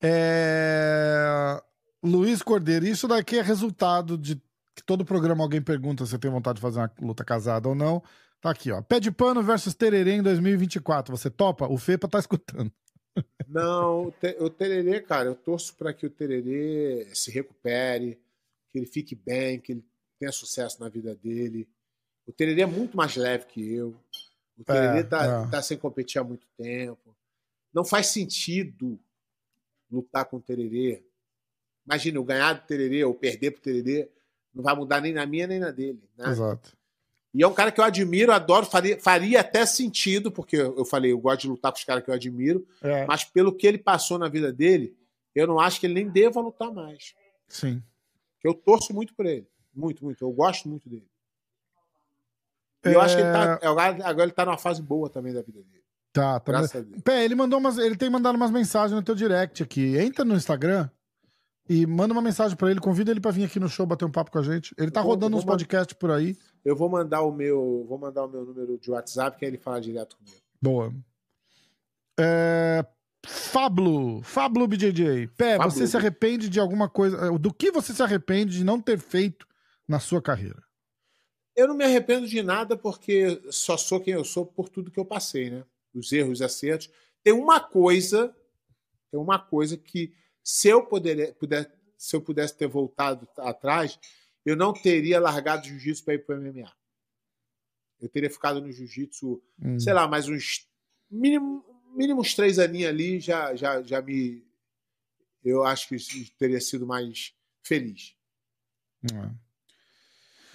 É... Luiz Cordeiro, isso daqui é resultado de que todo programa alguém pergunta se tem vontade de fazer uma luta casada ou não. Tá aqui, ó. Pé de pano versus Tererê em 2024. Você topa? O Fepa tá escutando. Não, o, te, o Tererê, cara, eu torço para que o Tererê se recupere, que ele fique bem, que ele tenha sucesso na vida dele. O Tererê é muito mais leve que eu. O Tererê tá, é. tá sem competir há muito tempo. Não faz sentido lutar com o Tererê. Imagina, eu ganhar do Tererê ou perder pro Tererê, não vai mudar nem na minha nem na dele. Né? Exato. E é um cara que eu admiro, adoro, faria, faria até sentido, porque eu falei, eu gosto de lutar com os caras que eu admiro, É, mas pelo que ele passou na vida dele, eu não acho que ele nem deva lutar mais. sim. Eu torço muito por ele. Muito, muito. Eu gosto muito dele. E eu acho que ele tá, agora, agora ele tá numa fase boa também da vida dele. Tá, tá. Graças a Deus. Pé, ele mandou umas, ele tem mandado umas mensagens no teu direct aqui. Entra no Instagram e manda uma mensagem pra ele, convida ele pra vir aqui no show bater um papo com a gente. Ele tá vou- rodando uns podcasts por aí. Eu vou mandar o meu, vou mandar o meu número de WhatsApp, que aí ele fala direto comigo. Boa. É... Fablo, Fablo BJJ. Pé, Fablo. você se arrepende de alguma coisa? Do que você se arrepende de não ter feito na sua carreira? Eu não me arrependo de nada porque só sou quem eu sou por tudo que eu passei, né? Os erros, os acertos. Tem uma coisa, tem uma coisa que se eu poder, puder, se eu pudesse ter voltado atrás, eu não teria largado o jiu-jitsu para ir para o MMA. Eu teria ficado no jiu-jitsu, Hum, sei lá, mais uns mínimo, mínimo uns três aninhos ali já, já, já me. Eu acho que teria sido mais feliz. é.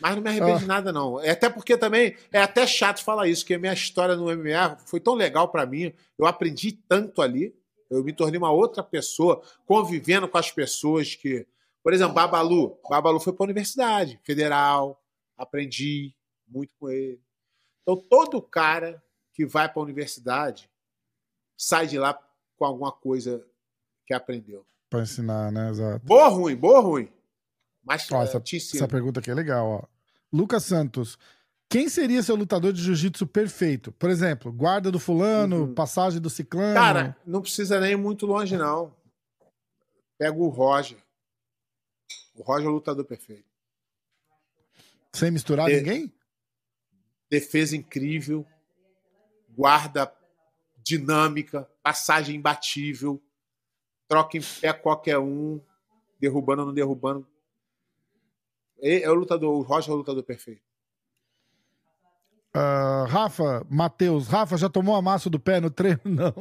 Mas não me arrependo de nada, não. É até porque também é até chato falar isso, porque a minha história no MMA foi tão legal pra mim. Eu aprendi tanto ali. Eu me tornei uma outra pessoa, convivendo com as pessoas que. Por exemplo, Babalu. Babalu foi para a universidade federal, aprendi muito com ele. Então, todo cara que vai para a universidade sai de lá com alguma coisa que aprendeu. Pra ensinar, né? Exato. Boa ou ruim? Boa ou ruim? Mas Ó, eh, essa, essa pergunta aqui é legal, ó. Lucas Santos. Quem seria seu lutador de jiu-jitsu perfeito? Por exemplo, guarda do fulano, Uhum. passagem do ciclano. Cara, não precisa nem ir muito longe, não. Pega o Roger. O Roger é o lutador perfeito. sem misturar É. ninguém? Defesa incrível. Guarda dinâmica. Passagem imbatível. Troca em pé qualquer um. Derrubando ou não derrubando. É, é o lutador. O Roger é o lutador perfeito. Ah, Rafa, Matheus, Rafa já tomou amasso do pé no treino? Não.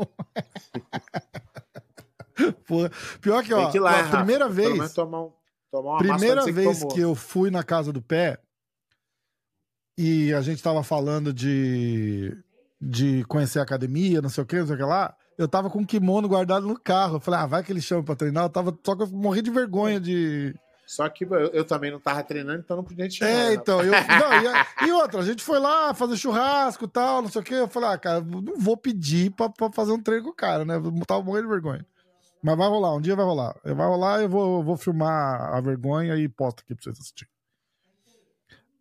Pô, pior que, ó, que lá, a Rafa? primeira vez, tomar, um, tomar primeira massa vez tomou. que eu fui na casa do pé e a gente tava falando de, de conhecer a academia, não sei o que, não sei o que lá, eu tava com um kimono guardado no carro. Eu falei, ah, vai que ele chama pra treinar. Eu tava, só que eu morri de vergonha de. Só que eu, eu também não tava treinando, então não podia te chamar. É, né? então, eu. Não, e, e outra, a gente foi lá fazer churrasco e tal, não sei o que. Eu falei, ah, cara, não vou pedir pra, pra fazer um treino com o cara, né? Eu tava morrendo de vergonha. Mas vai rolar, um dia vai rolar. Vai rolar, eu vou, eu vou filmar a vergonha e posto aqui pra vocês assistirem.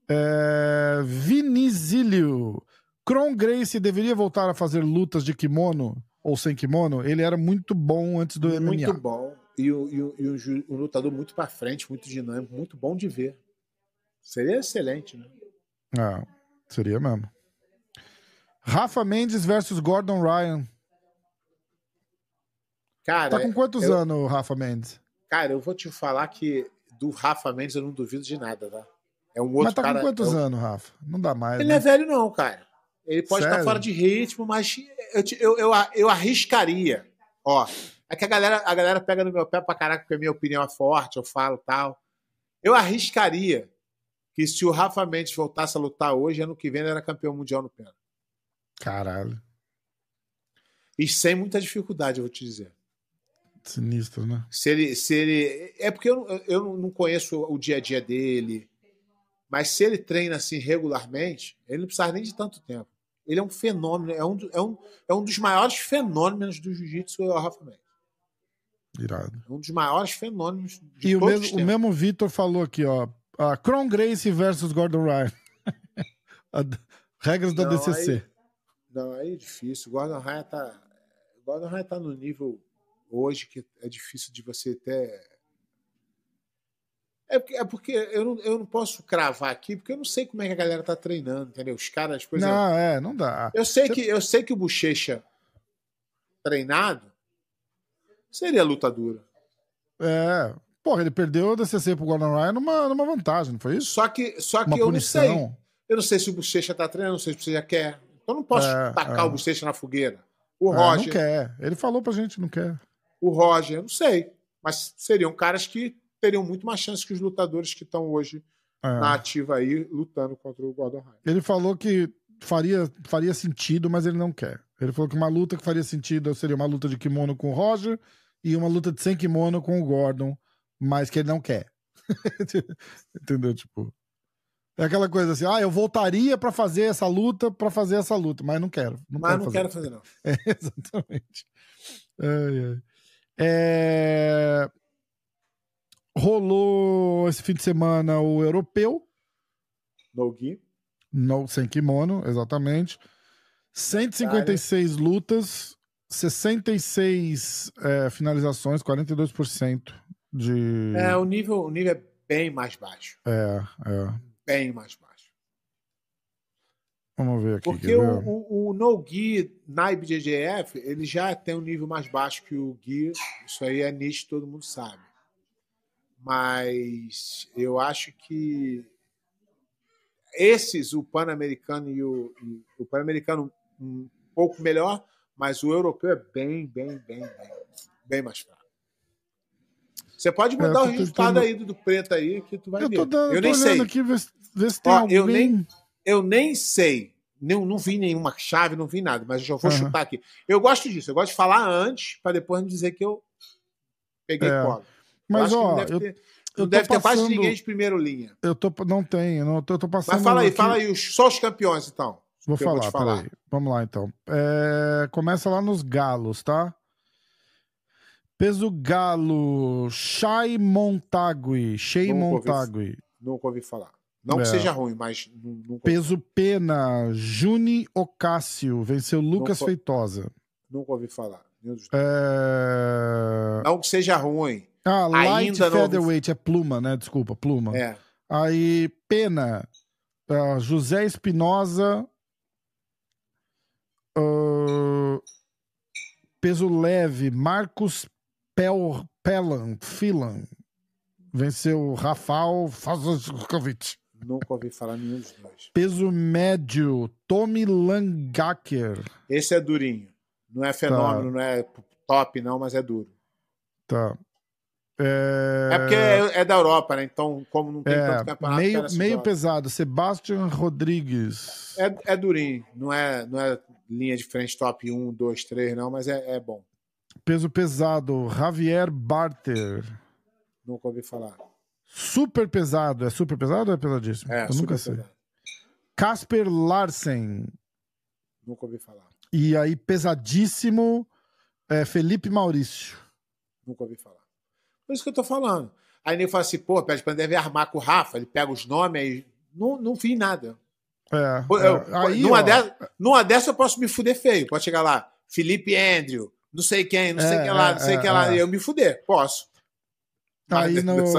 É, Vinizílio. Kron Grace deveria voltar a fazer lutas de kimono ou sem kimono? Ele era muito bom antes do MMA. Muito bom. E, o, e, o, e o um lutador muito pra frente, muito dinâmico, muito bom de ver. Seria excelente, né? Ah, seria mesmo. Rafa Mendes versus Gordon Ryan. Cara, Tá com quantos eu- anos, Rafa Mendes? cara, eu vou te falar que do Rafa Mendes eu não duvido de nada, tá? É um outro Mas tá cara. com quantos é um- anos, Rafa? Não dá mais. Ele né? não é velho, não, cara. Ele pode Sério? estar fora de ritmo, mas eu, eu, eu, eu arriscaria. Ó, é que a galera, a galera pega no meu pé pra caraca, porque a minha opinião é forte, eu falo tal. Eu arriscaria que se o Rafa Mendes voltasse a lutar hoje, ano que vem ele era campeão mundial no pé. Caralho. E sem muita dificuldade, eu vou te dizer. Sinistro, né? Se ele. Se ele é porque eu, eu não conheço o dia a dia dele, mas se ele treina assim regularmente, ele não precisa nem de tanto tempo. Ele é um fenômeno, é um, é um, é um dos maiores fenômenos do jiu-jitsu, o Rafa Mendes. Irado. É um dos maiores fenômenos de E o mesmo, o mesmo Vitor falou aqui, ó. A Kron Grace versus Gordon Ryan. A Regras da Não, DCC. aí- Não, aí é difícil. Gordon Ryan tá. Gordon Ryan tá no nível hoje que é difícil de você ter. É porque, é porque eu, não, eu não posso cravar aqui, porque eu não sei como é que a galera tá treinando, entendeu? Os caras, por exemplo. Não, é, não dá. Eu sei, Você- que, eu sei que o Bochecha treinado seria luta dura. É. Porra, ele perdeu a DCC pro Gordon Ryan numa, numa vantagem, não foi isso? Só que, só que Uma eu não sei. punição. Eu não sei se o Bochecha tá treinando, não sei se o Bochecha quer. Então eu não posso É, tacar é. o Bochecha na fogueira. O É, não Roger, quer. Ele falou pra gente, não quer. o Roger, eu não sei. Mas seriam caras que teriam muito mais chance que os lutadores que estão hoje É. na ativa aí lutando contra o Gordon Ryan. Ele falou que faria, faria sentido, mas ele não quer. Ele falou que uma luta que faria sentido seria uma luta de kimono com o Roger e uma luta de sem kimono com o Gordon, mas que ele não quer. Entendeu? Tipo. É aquela coisa assim, ah, eu voltaria pra fazer essa luta, pra fazer essa luta, mas não quero. Não Mas quero não fazer. quero fazer, não. É, exatamente. Ai, ai. É, Rolou esse fim de semana o europeu, No Gui. no, sem kimono, exatamente. 156 lutas, 66 é, finalizações, 42% de. É, o nível, o nível é bem mais baixo. É, é. Bem mais baixo. Vamos ver aqui. Porque o, o, o No Gui na IBJJF, ele já tem um nível mais baixo que o Gui. Isso aí é nicho, todo mundo sabe. Mas eu acho que esses, o Pan-Americano e o, e o Pan-Americano um pouco melhor, mas o europeu é bem, bem, bem, bem, bem mais fraco. Você pode É, mudar eu o resultado tentando- aí do, do preto aí que tu vai Eu ver. dando, eu nem sei. aqui, se- ver se tem Ó, alguém. eu nem- Eu nem sei. Não, não vi nenhuma chave, não vi nada, mas eu já vou Aham. chutar aqui. Eu gosto disso, eu gosto de falar antes, para depois não dizer que eu peguei É. cola. Mas, que ó, não deve eu, ter, eu deve ter quase passando- ninguém de primeira linha. eu tô. Não eu não, tô, eu tô passando. Mas fala aí, aqui- fala aí, só os campeões, então. Vou que eu vou falar, falar. peraí. Vamos lá, então. É, começa lá nos galos, tá? Peso galo, Shai Montagui. Nunca ouvi- Montagui. Nunca ouvi falar. Não que É. seja ruim, mas nu- nunca, Peso pena, Juni Ocácio venceu Lucas po- Feitosa. nunca ouvi falar. É... Não que seja ruim. Ah, Light Ainda não Featherweight é pluma, né? Desculpa, pluma. É. Aí, pena, ah, José Espinosa. ah, peso leve, Marcos Pel, Pelan, Filan. Venceu Rafael Fazovic. Nunca ouvi falar nenhum dos dois. Peso médio, Tommy Langaker. Esse é durinho. Não é fenômeno, não é top, não, mas é duro. Tá. É, É porque é, é da Europa, né? Então, como não tem é, tanto campeonato. meio, meio joga. pesado. Sebastian Rodrigues. É, é durinho. Não é, não é linha de frente top 1, 2, 3, não, mas é, é bom. Peso pesado, Javier Barter. Nunca ouvi falar. Super pesado. É super pesado ou é pesadíssimo? É, Eu nunca super sei. pesado. Casper Larsen. Nunca ouvi falar. E aí, pesadíssimo, é Felipe Maurício. Nunca ouvi falar. Por isso que eu tô falando. Aí nem fala assim, pô, pede pra deve armar com o Rafa, ele pega os nomes aí. Não, não vi nada. É, eu- é, aí, numa, ó, dessa, numa dessa eu posso me fuder feio. Pode chegar lá, Felipe Andrew, não sei quem, não sei É, quem lá, é, não sei é, quem lá. é. Eu me fuder. Posso. aí Mas no, vez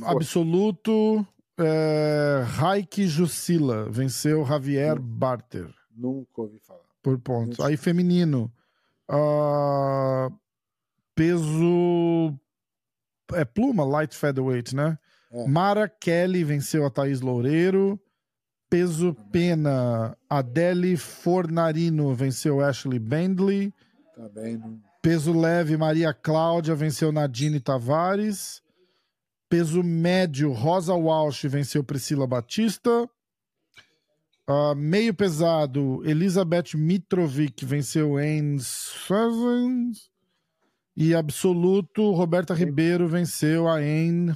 no absoluto, é, Raik Jussila venceu Javier Hum. Barter Nunca ouvi falar. por pontos. Aí feminino, ah, peso é pluma, light featherweight, né? É. Mara Kelly venceu a Thaís Loureiro. Peso pena, Adele Fornarino venceu Ashley Bentley. Tá bem, não. Peso leve, Maria Cláudia venceu Nadine Tavares. Peso médio, Rosa Walsh venceu Priscila Batista. Ah, meio pesado, Elizabeth Mitrovic venceu Anne Sussans. E absoluto, Roberta Ribeiro venceu a Anne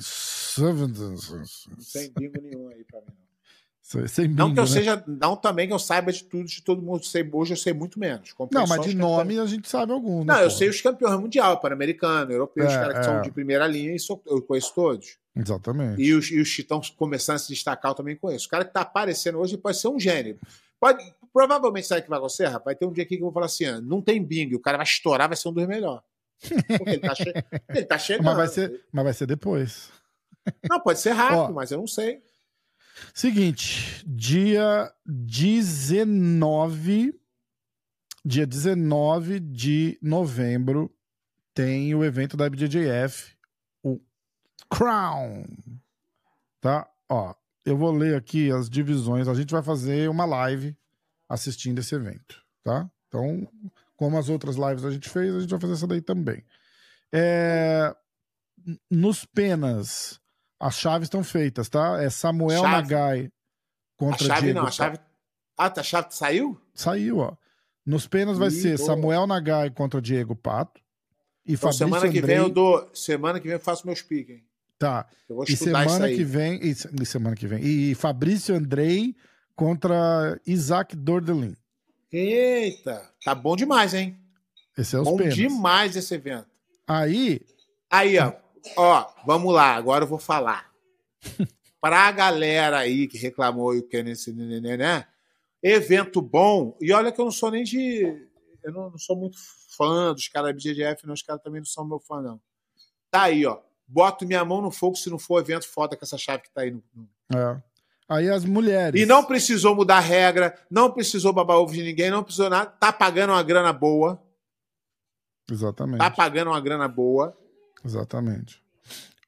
tem bingo nenhum aí pra mim. Não, Sem não bingo, que eu né? seja. Não também que eu saiba de tudo, de todo mundo. Sei, hoje eu sei muito menos. Não, mas de que nome a gente sabe alguns. né, Não, eu porra? sei os campeões mundial, pan-americano, europeus, os É, caras que é. são de primeira linha, e sou- eu conheço todos. Exatamente. E os, e os que estão começando a se destacar, eu também conheço. O cara que tá aparecendo hoje pode ser um gênio. Pode, provavelmente, sabe o que vai acontecer, rapaz? Vai ter um dia aqui que eu vou falar assim: ah, não tem bingo, o cara vai estourar, vai ser um dos melhores. Porque ele tá, che... ele tá chegando. Mas vai ser, mas vai ser depois. Não, pode ser rápido, Ó. mas eu não sei. Seguinte, dia 19, dia 19 de novembro, tem o evento da IBJJF, o Crown. Tá? Ó, eu vou ler aqui as divisões. A gente vai fazer uma live assistindo esse evento, tá? Então, como as outras lives a gente fez, a gente vai fazer essa daí também. É, nos penas, as chaves estão feitas, tá? É Samuel Chave. Nagai A contra chave Diego não, a chave. Ah, tá, a chave saiu? Saiu, ó. Nos penas vai Ih, ser boa. Samuel Nagai contra Diego Pato. E Então, Fabrício semana que Andrei. vem eu dou. Semana que vem eu faço meus piques, hein? Tá. Eu vou E semana que vem. E, e semana que vem. E Fabrício Andrei contra Isaac Dordelin. Eita, tá bom demais, hein? Esse é os bom penas. demais esse evento. Aí, Aí, ó. Ó, vamos lá, agora eu vou falar. Pra galera aí que reclamou e o que nesse nenê, né? Evento bom. E olha que eu não sou nem de. Eu não, não sou muito fã dos caras da BGF, não. Os caras também não são meu fã, não. Tá aí, ó. Boto minha mão no fogo se não for evento foda com essa chave que tá aí no. no- é. Aí as mulheres. E não precisou mudar a regra, não precisou babar ovo de ninguém, não precisou nada. Tá pagando uma grana boa. Exatamente. Tá pagando uma grana boa. Exatamente.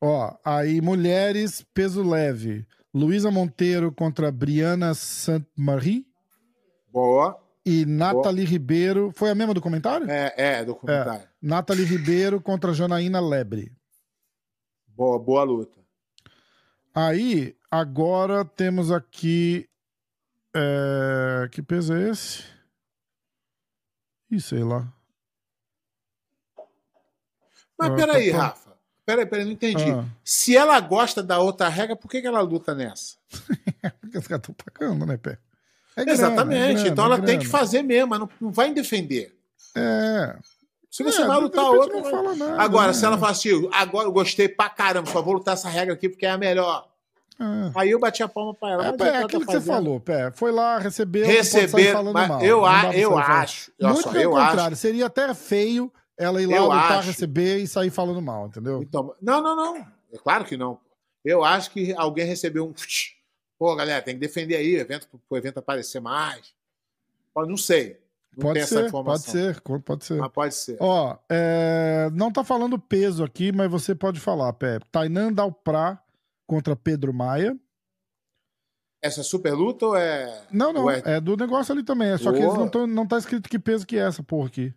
Ó, aí mulheres, peso leve. Luísa Monteiro contra Briana Saint-Marie Boa. e Nathalie Ribeiro. Foi a mesma do comentário? É, é, documentário. Nathalie Ribeiro contra Janaína Lebre. Boa, boa luta. Aí, agora temos aqui. é, Que peso é esse? Ih, sei lá. Mas Ah, peraí, tá- tá. Rafa. Peraí, peraí, não entendi. Ah. Se ela gosta da outra regra, por que, que ela luta nessa? Porque os caras estão pagando, né, Pé? É grana, Exatamente. é grana, então é ela tem que grana. fazer mesmo, mas não, não vai defender. É. Se você É, vai lutar outra. não vai- fala nada, Agora, né? se ela fala assim, agora eu gostei pra caramba, só vou lutar essa regra aqui porque é a melhor. Ah. Aí eu bati a palma pra ela. É, pé, é aquilo tá que você falou, pé. Foi lá, recebeu, sair Receber, falando mas mal. eu, a, eu acho. Muito só, pelo contrário, acho. seria até feio ela ir lá Eu lutar, acho. receber e sair falando mal, entendeu? Então, não, não, não. É claro que não. Eu acho que alguém recebeu um. Pô, galera, tem que defender aí o evento para o evento aparecer mais. Pô, não sei. Pode ser, pode ser, pode ser. Mas pode ser. Ó, é, não tá falando peso aqui, mas você pode falar, Pé. Tainan Dalprá contra Pedro Maia. Essa é super luta ou é. Não, não, ou é... do negócio ali também. É só que eles não, tão, não tá escrito que peso que é essa porra aqui.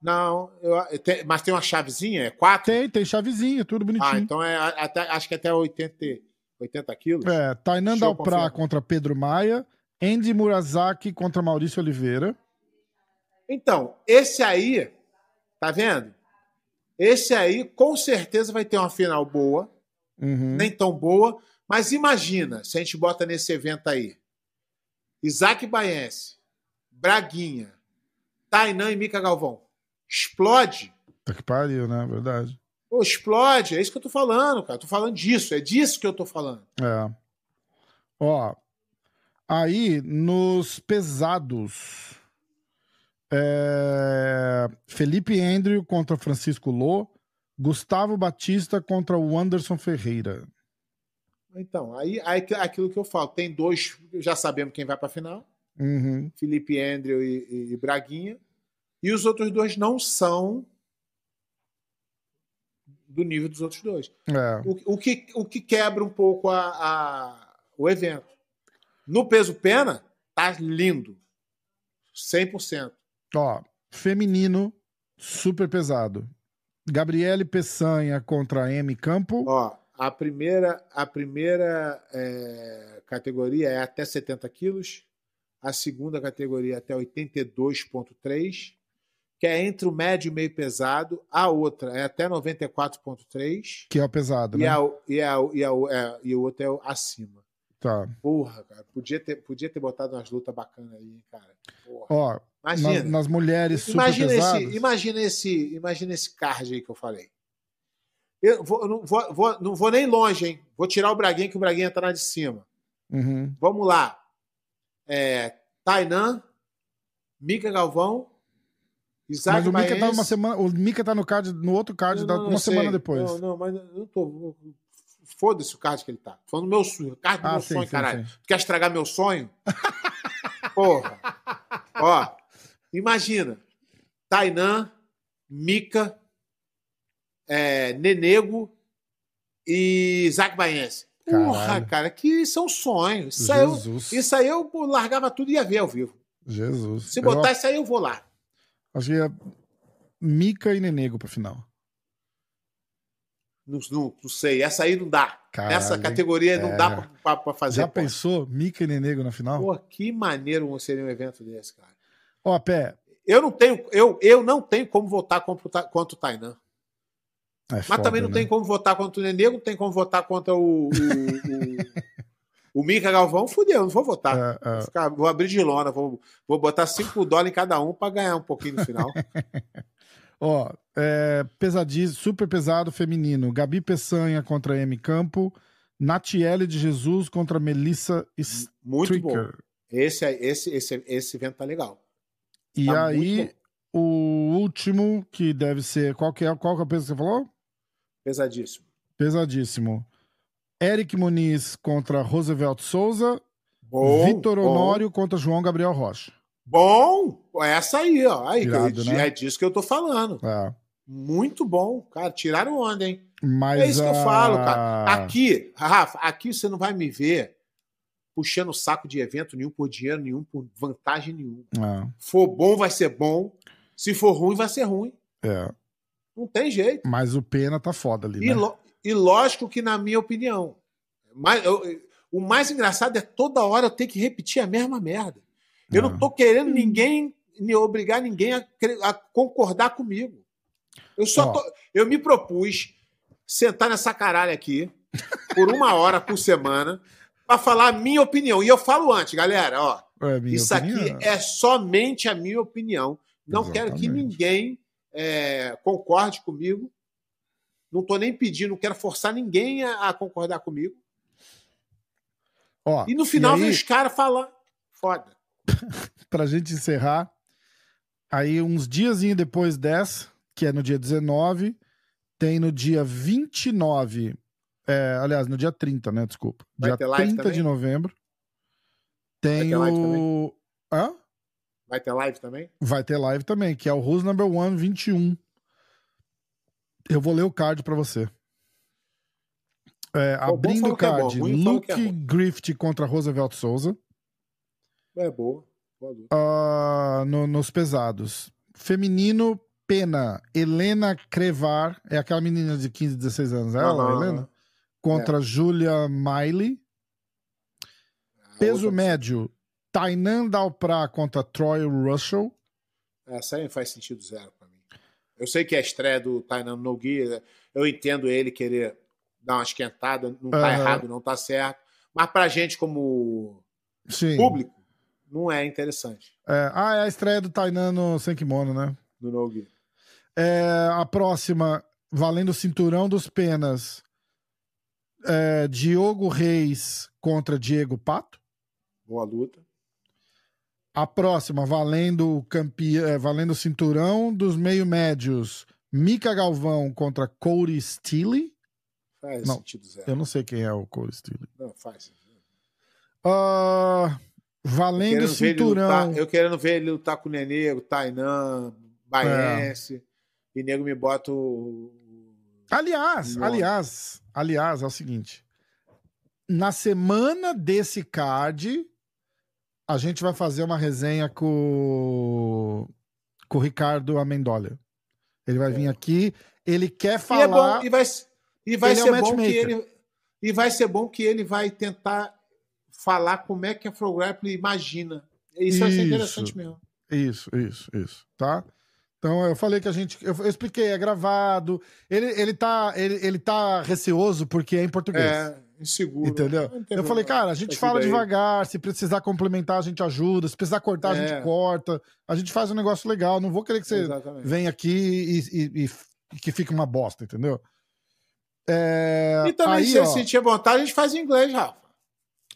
Não, eu- tem- mas tem uma chavezinha? É quatro? Tem, tem chavezinha, tudo bonitinho. Ah, então é até, acho que até 80, 80 quilos. É, Tainan eu Dalprá contra Pedro Maia. Andy Murazaki contra Maurício Oliveira. Então, esse aí, tá vendo? Esse aí com certeza vai ter uma final boa, Uhum. nem tão boa, mas imagina se a gente bota nesse evento aí Isaac Baense, Braguinha, Tainan e Mica Galvão. Explode. Tá que pariu, né? Verdade. Pô, explode. É isso que eu tô falando, cara. Tô falando disso. É disso que eu tô falando. É. Ó, aí nos pesados, é, Felipe Andrew contra Francisco Lô, Gustavo Batista contra o Anderson Ferreira. Então, aí, aí aquilo que eu falo. Tem dois, já sabemos quem vai pra final. Uhum. Felipe Andrew e, e- e Braguinha. E os outros dois não são do nível dos outros dois. É. O, o que, o que quebra um pouco a, a- o evento. No peso pena, tá lindo. 100%. Ó, feminino, super pesado. Gabriele Peçanha contra M Campo. Ó, a primeira, a primeira é, categoria é até 70 quilos. A segunda categoria é até 82,3, que é entre o médio e meio pesado. A outra é até 94,3. Que é o pesado, E, né? a, e, a, e, a, é, e o outro é o acima. Tá. Porra, cara. Podia ter, podia ter botado umas lutas bacanas aí, hein, cara. Porra. Ó, Imagina. nas, nas mulheres super Imagina pesadas. esse, imagina, esse, imagina esse card aí que eu falei. Eu, vou- não, vou, vou- não vou nem longe, hein? Vou tirar o Braguinha, que o Braguinha tá na de cima. Uhum. Vamos lá. É, Tainan, Mica Galvão, Isaac Mas o Mika tá uma semana. O Mika tá no card, no outro card, Não, não, uma semana depois. Não, não, mas eu não tô. Foda-se o card que ele tá. Falando do meu sonho. Card do Ah, meu sim, sonho, sim, caralho. sim. Tu quer estragar meu sonho? Porra. Ó, imagina. Tainan, Mica, é, Nenego e Isaac Baense. Porra, cara, que são sonhos. Isso aí, eu, isso aí eu largava tudo e ia ver ao vivo. Jesus. Se Eu botar isso aí, eu vou lá. Acho que é Mika e Nenego pra final. Não, não, não sei. Essa aí não dá. Caralho, Essa categoria não é. dá pra, pra- pra fazer. Já pô. pensou Mika e Nenego na final? Pô, que maneiro seria um evento desse, cara. Ó, Pé. Eu não tenho, eu, eu não tenho como votar contra, contra o Tainan. É Mas foda, também não né? tem como votar contra o Nenego, não tem como votar contra o. O, o, o Mica Galvão, fudeu, não vou votar. É, é. Vou, ficar- vou abrir de lona, vou, vou botar 5 dólares em cada um pra ganhar um pouquinho no final. Ó, é, pesadíssimo, super pesado feminino. Gabi Peçanha contra M Campo. Natiele de Jesus contra Melissa Muito bom. Stricker. Esse, aí- esse, esse, esse evento tá legal. E Tá aí, o último, que deve ser. Qual que é, qual que é o peso que você falou? Pesadíssimo. Pesadíssimo. Eric Muniz contra Roosevelt Souza. Bom, Vitor bom. Honório contra João Gabriel Rocha. Bom, essa aí, ó. Aí, Irado, né? É disso que eu tô falando. É. Muito bom. Cara, tiraram onda, hein? Mas É isso que eu a- falo, cara. Aqui, Rafa, aqui você não vai me ver puxando o saco de evento nenhum por dinheiro nenhum, por vantagem nenhuma. É, For bom, vai ser bom. Se for ruim, vai ser ruim. é. Não tem jeito. Mas o Pena tá foda ali, E, né? lo- e lógico que, na minha opinião, mais- eu- o mais engraçado é toda hora eu ter que repetir a mesma merda. Eu É. não tô querendo ninguém, nem obrigar ninguém a, a concordar comigo. Eu só tô- eu me propus sentar nessa caralho aqui por uma hora por semana para falar a minha opinião. E eu falo antes, galera, ó, É, isso opinião. aqui é somente a minha opinião. Não quero que Exatamente. ninguém é, concorde comigo. Não estou nem pedindo, não quero forçar ninguém a, a concordar comigo. Ó, E no final aí, vem os caras falando. Foda. pra gente encerrar, aí uns diazinho depois dessa, que é no dia 19, tem no dia 29, é, aliás, no dia 30, né? Desculpa. Vai dia ter live 30 de também? novembro. Tem live o. Hã? Vai ter live também? Vai ter live também, que é o Who's Number One 21. Eu vou ler o card pra você. É, abrindo o é bom, card, é Luke ruim. Griffith contra Roosevelt Souza. É boa. Boa luta. Ah, no- nos pesados. Feminino, Pena. Helena Crevar. É aquela menina de 15, 16 anos. É ela, Aham, Helena? Contra Julia Miley. A Peso outra- médio. Tainan Dalprá contra Troy Russell. Essa aí faz sentido zero pra mim. Eu sei que é a estreia do Tainan Nogueira. Eu entendo ele querer dar uma esquentada. Não tá Aham. errado, não tá certo. Mas pra gente, como Sim. público, não é interessante É, ah, é a estreia do Tainan no né? no Nogueira. É, a próxima, valendo o cinturão dos penas. É, Diogo Reis contra Diego Pato. Boa luta. A próxima, valendo o campe... é, valendo o cinturão dos meio-médios. Mika Galvão contra Cody Steele. Faz Não, sentido zero. Eu não sei quem é o Cody Steele. Não, faz. Ah, valendo o cinturão. lutar- eu querendo ver ele lutar com o Nenê, o Tainan, Baense. E nego me bota o. Aliás, Nossa. aliás, aliás, é o seguinte. Na semana desse card, a gente vai fazer uma resenha com, com o Ricardo Amendolia. Ele vai vir aqui, ele quer E, é falar. bom, e vai, e vai é ser um bom que ele. E vai ser bom que ele vai tentar falar como é que a Pro Grappling imagina. Isso vai ser Isso. interessante mesmo. Isso, isso, isso, tá? Então eu falei que a gente. Eu, eu expliquei, é gravado. Ele, ele, tá, ele, ele tá receoso porque é em português. É, inseguro. Entendeu? Eu falei, cara, a gente fala aí. devagar, se precisar complementar, a gente ajuda, se precisar cortar, a É. gente corta, a gente faz um negócio legal. Não vou querer que você Exatamente. venha aqui e, e- e que fique uma bosta, entendeu? É, E também, aí, se ele ó, sentir vontade, a gente faz em inglês, Rafa.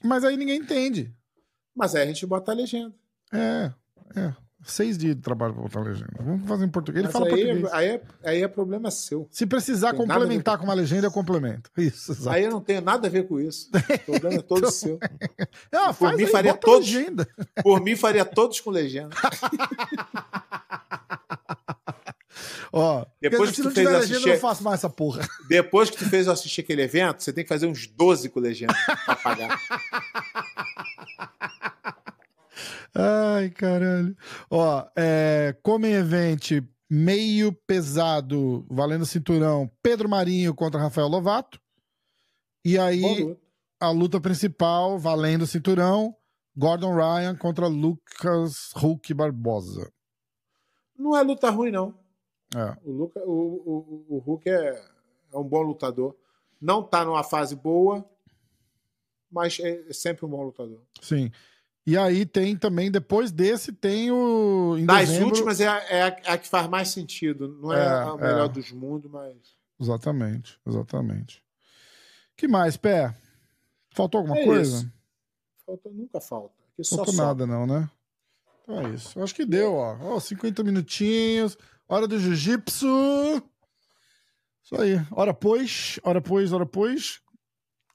Mas aí ninguém entende. Mas aí a gente bota a legenda. É, é. Seis dias de trabalho pra botar a legenda. Vamos fazer em português. Ele Mas fala aí, português. aí, é, aí é problema seu. Se precisar Tem complementar com- uma legenda, eu complemento. Isso, exato. Aí eu não tenho nada a ver com isso. O problema é todo seu. Ah, por mim, aí, faria todos. legenda. Por mim, faria todos com legenda. Ó, Depois se que tu não fez tiver assistir- legenda, eu não faço mais essa porra. Depois que tu fez eu assistir aquele evento, você tem que fazer uns 12 com legenda pra pagar. Ai, caralho. Ó, é, Comem Event meio pesado, valendo cinturão, Pedro Marinho contra Rafael Lovato. E aí, luta. a luta principal, valendo cinturão, Gordon Ryan contra Lucas Hulk Barbosa. Não é luta ruim, não. É. O, Luca, o, o, o Hulk é, é um bom lutador. Não tá numa fase boa, mas é sempre um bom lutador. Sim. E aí tem também, depois desse, tem o. Das dezembro- últimas é a, é a- a que faz mais sentido. Não é, É, a melhor é. dos mundos, mas. Exatamente, exatamente. que mais, Pé? Faltou alguma É coisa? isso. Falta, nunca falta. Aqui só Faltou sobra. nada, não, né? Então é isso. Eu acho que deu, ó. Ó, 50 minutinhos. Hora do jiu-jitsu. Isso aí. Hora pois, hora pois, hora pois.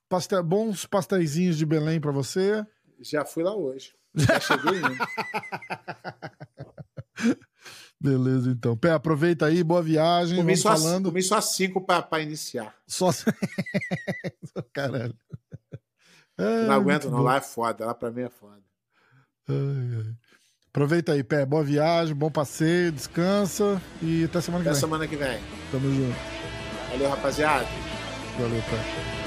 Pastel, bons pastéisinhos de Belém pra você. Já fui lá hoje. Já cheguei indo. Beleza, então. Pé, aproveita aí, boa viagem. Comi só, falando. comi só cinco pra iniciar. Só. Caralho. É, não aguento, muito não. bom. Lá é foda. Lá pra mim é foda. Ai, ai. Aproveita aí, Pé. Boa viagem, bom passeio, descansa e até semana que Até vem. semana que vem. Tamo junto. Valeu, rapaziada. Valeu, Pé.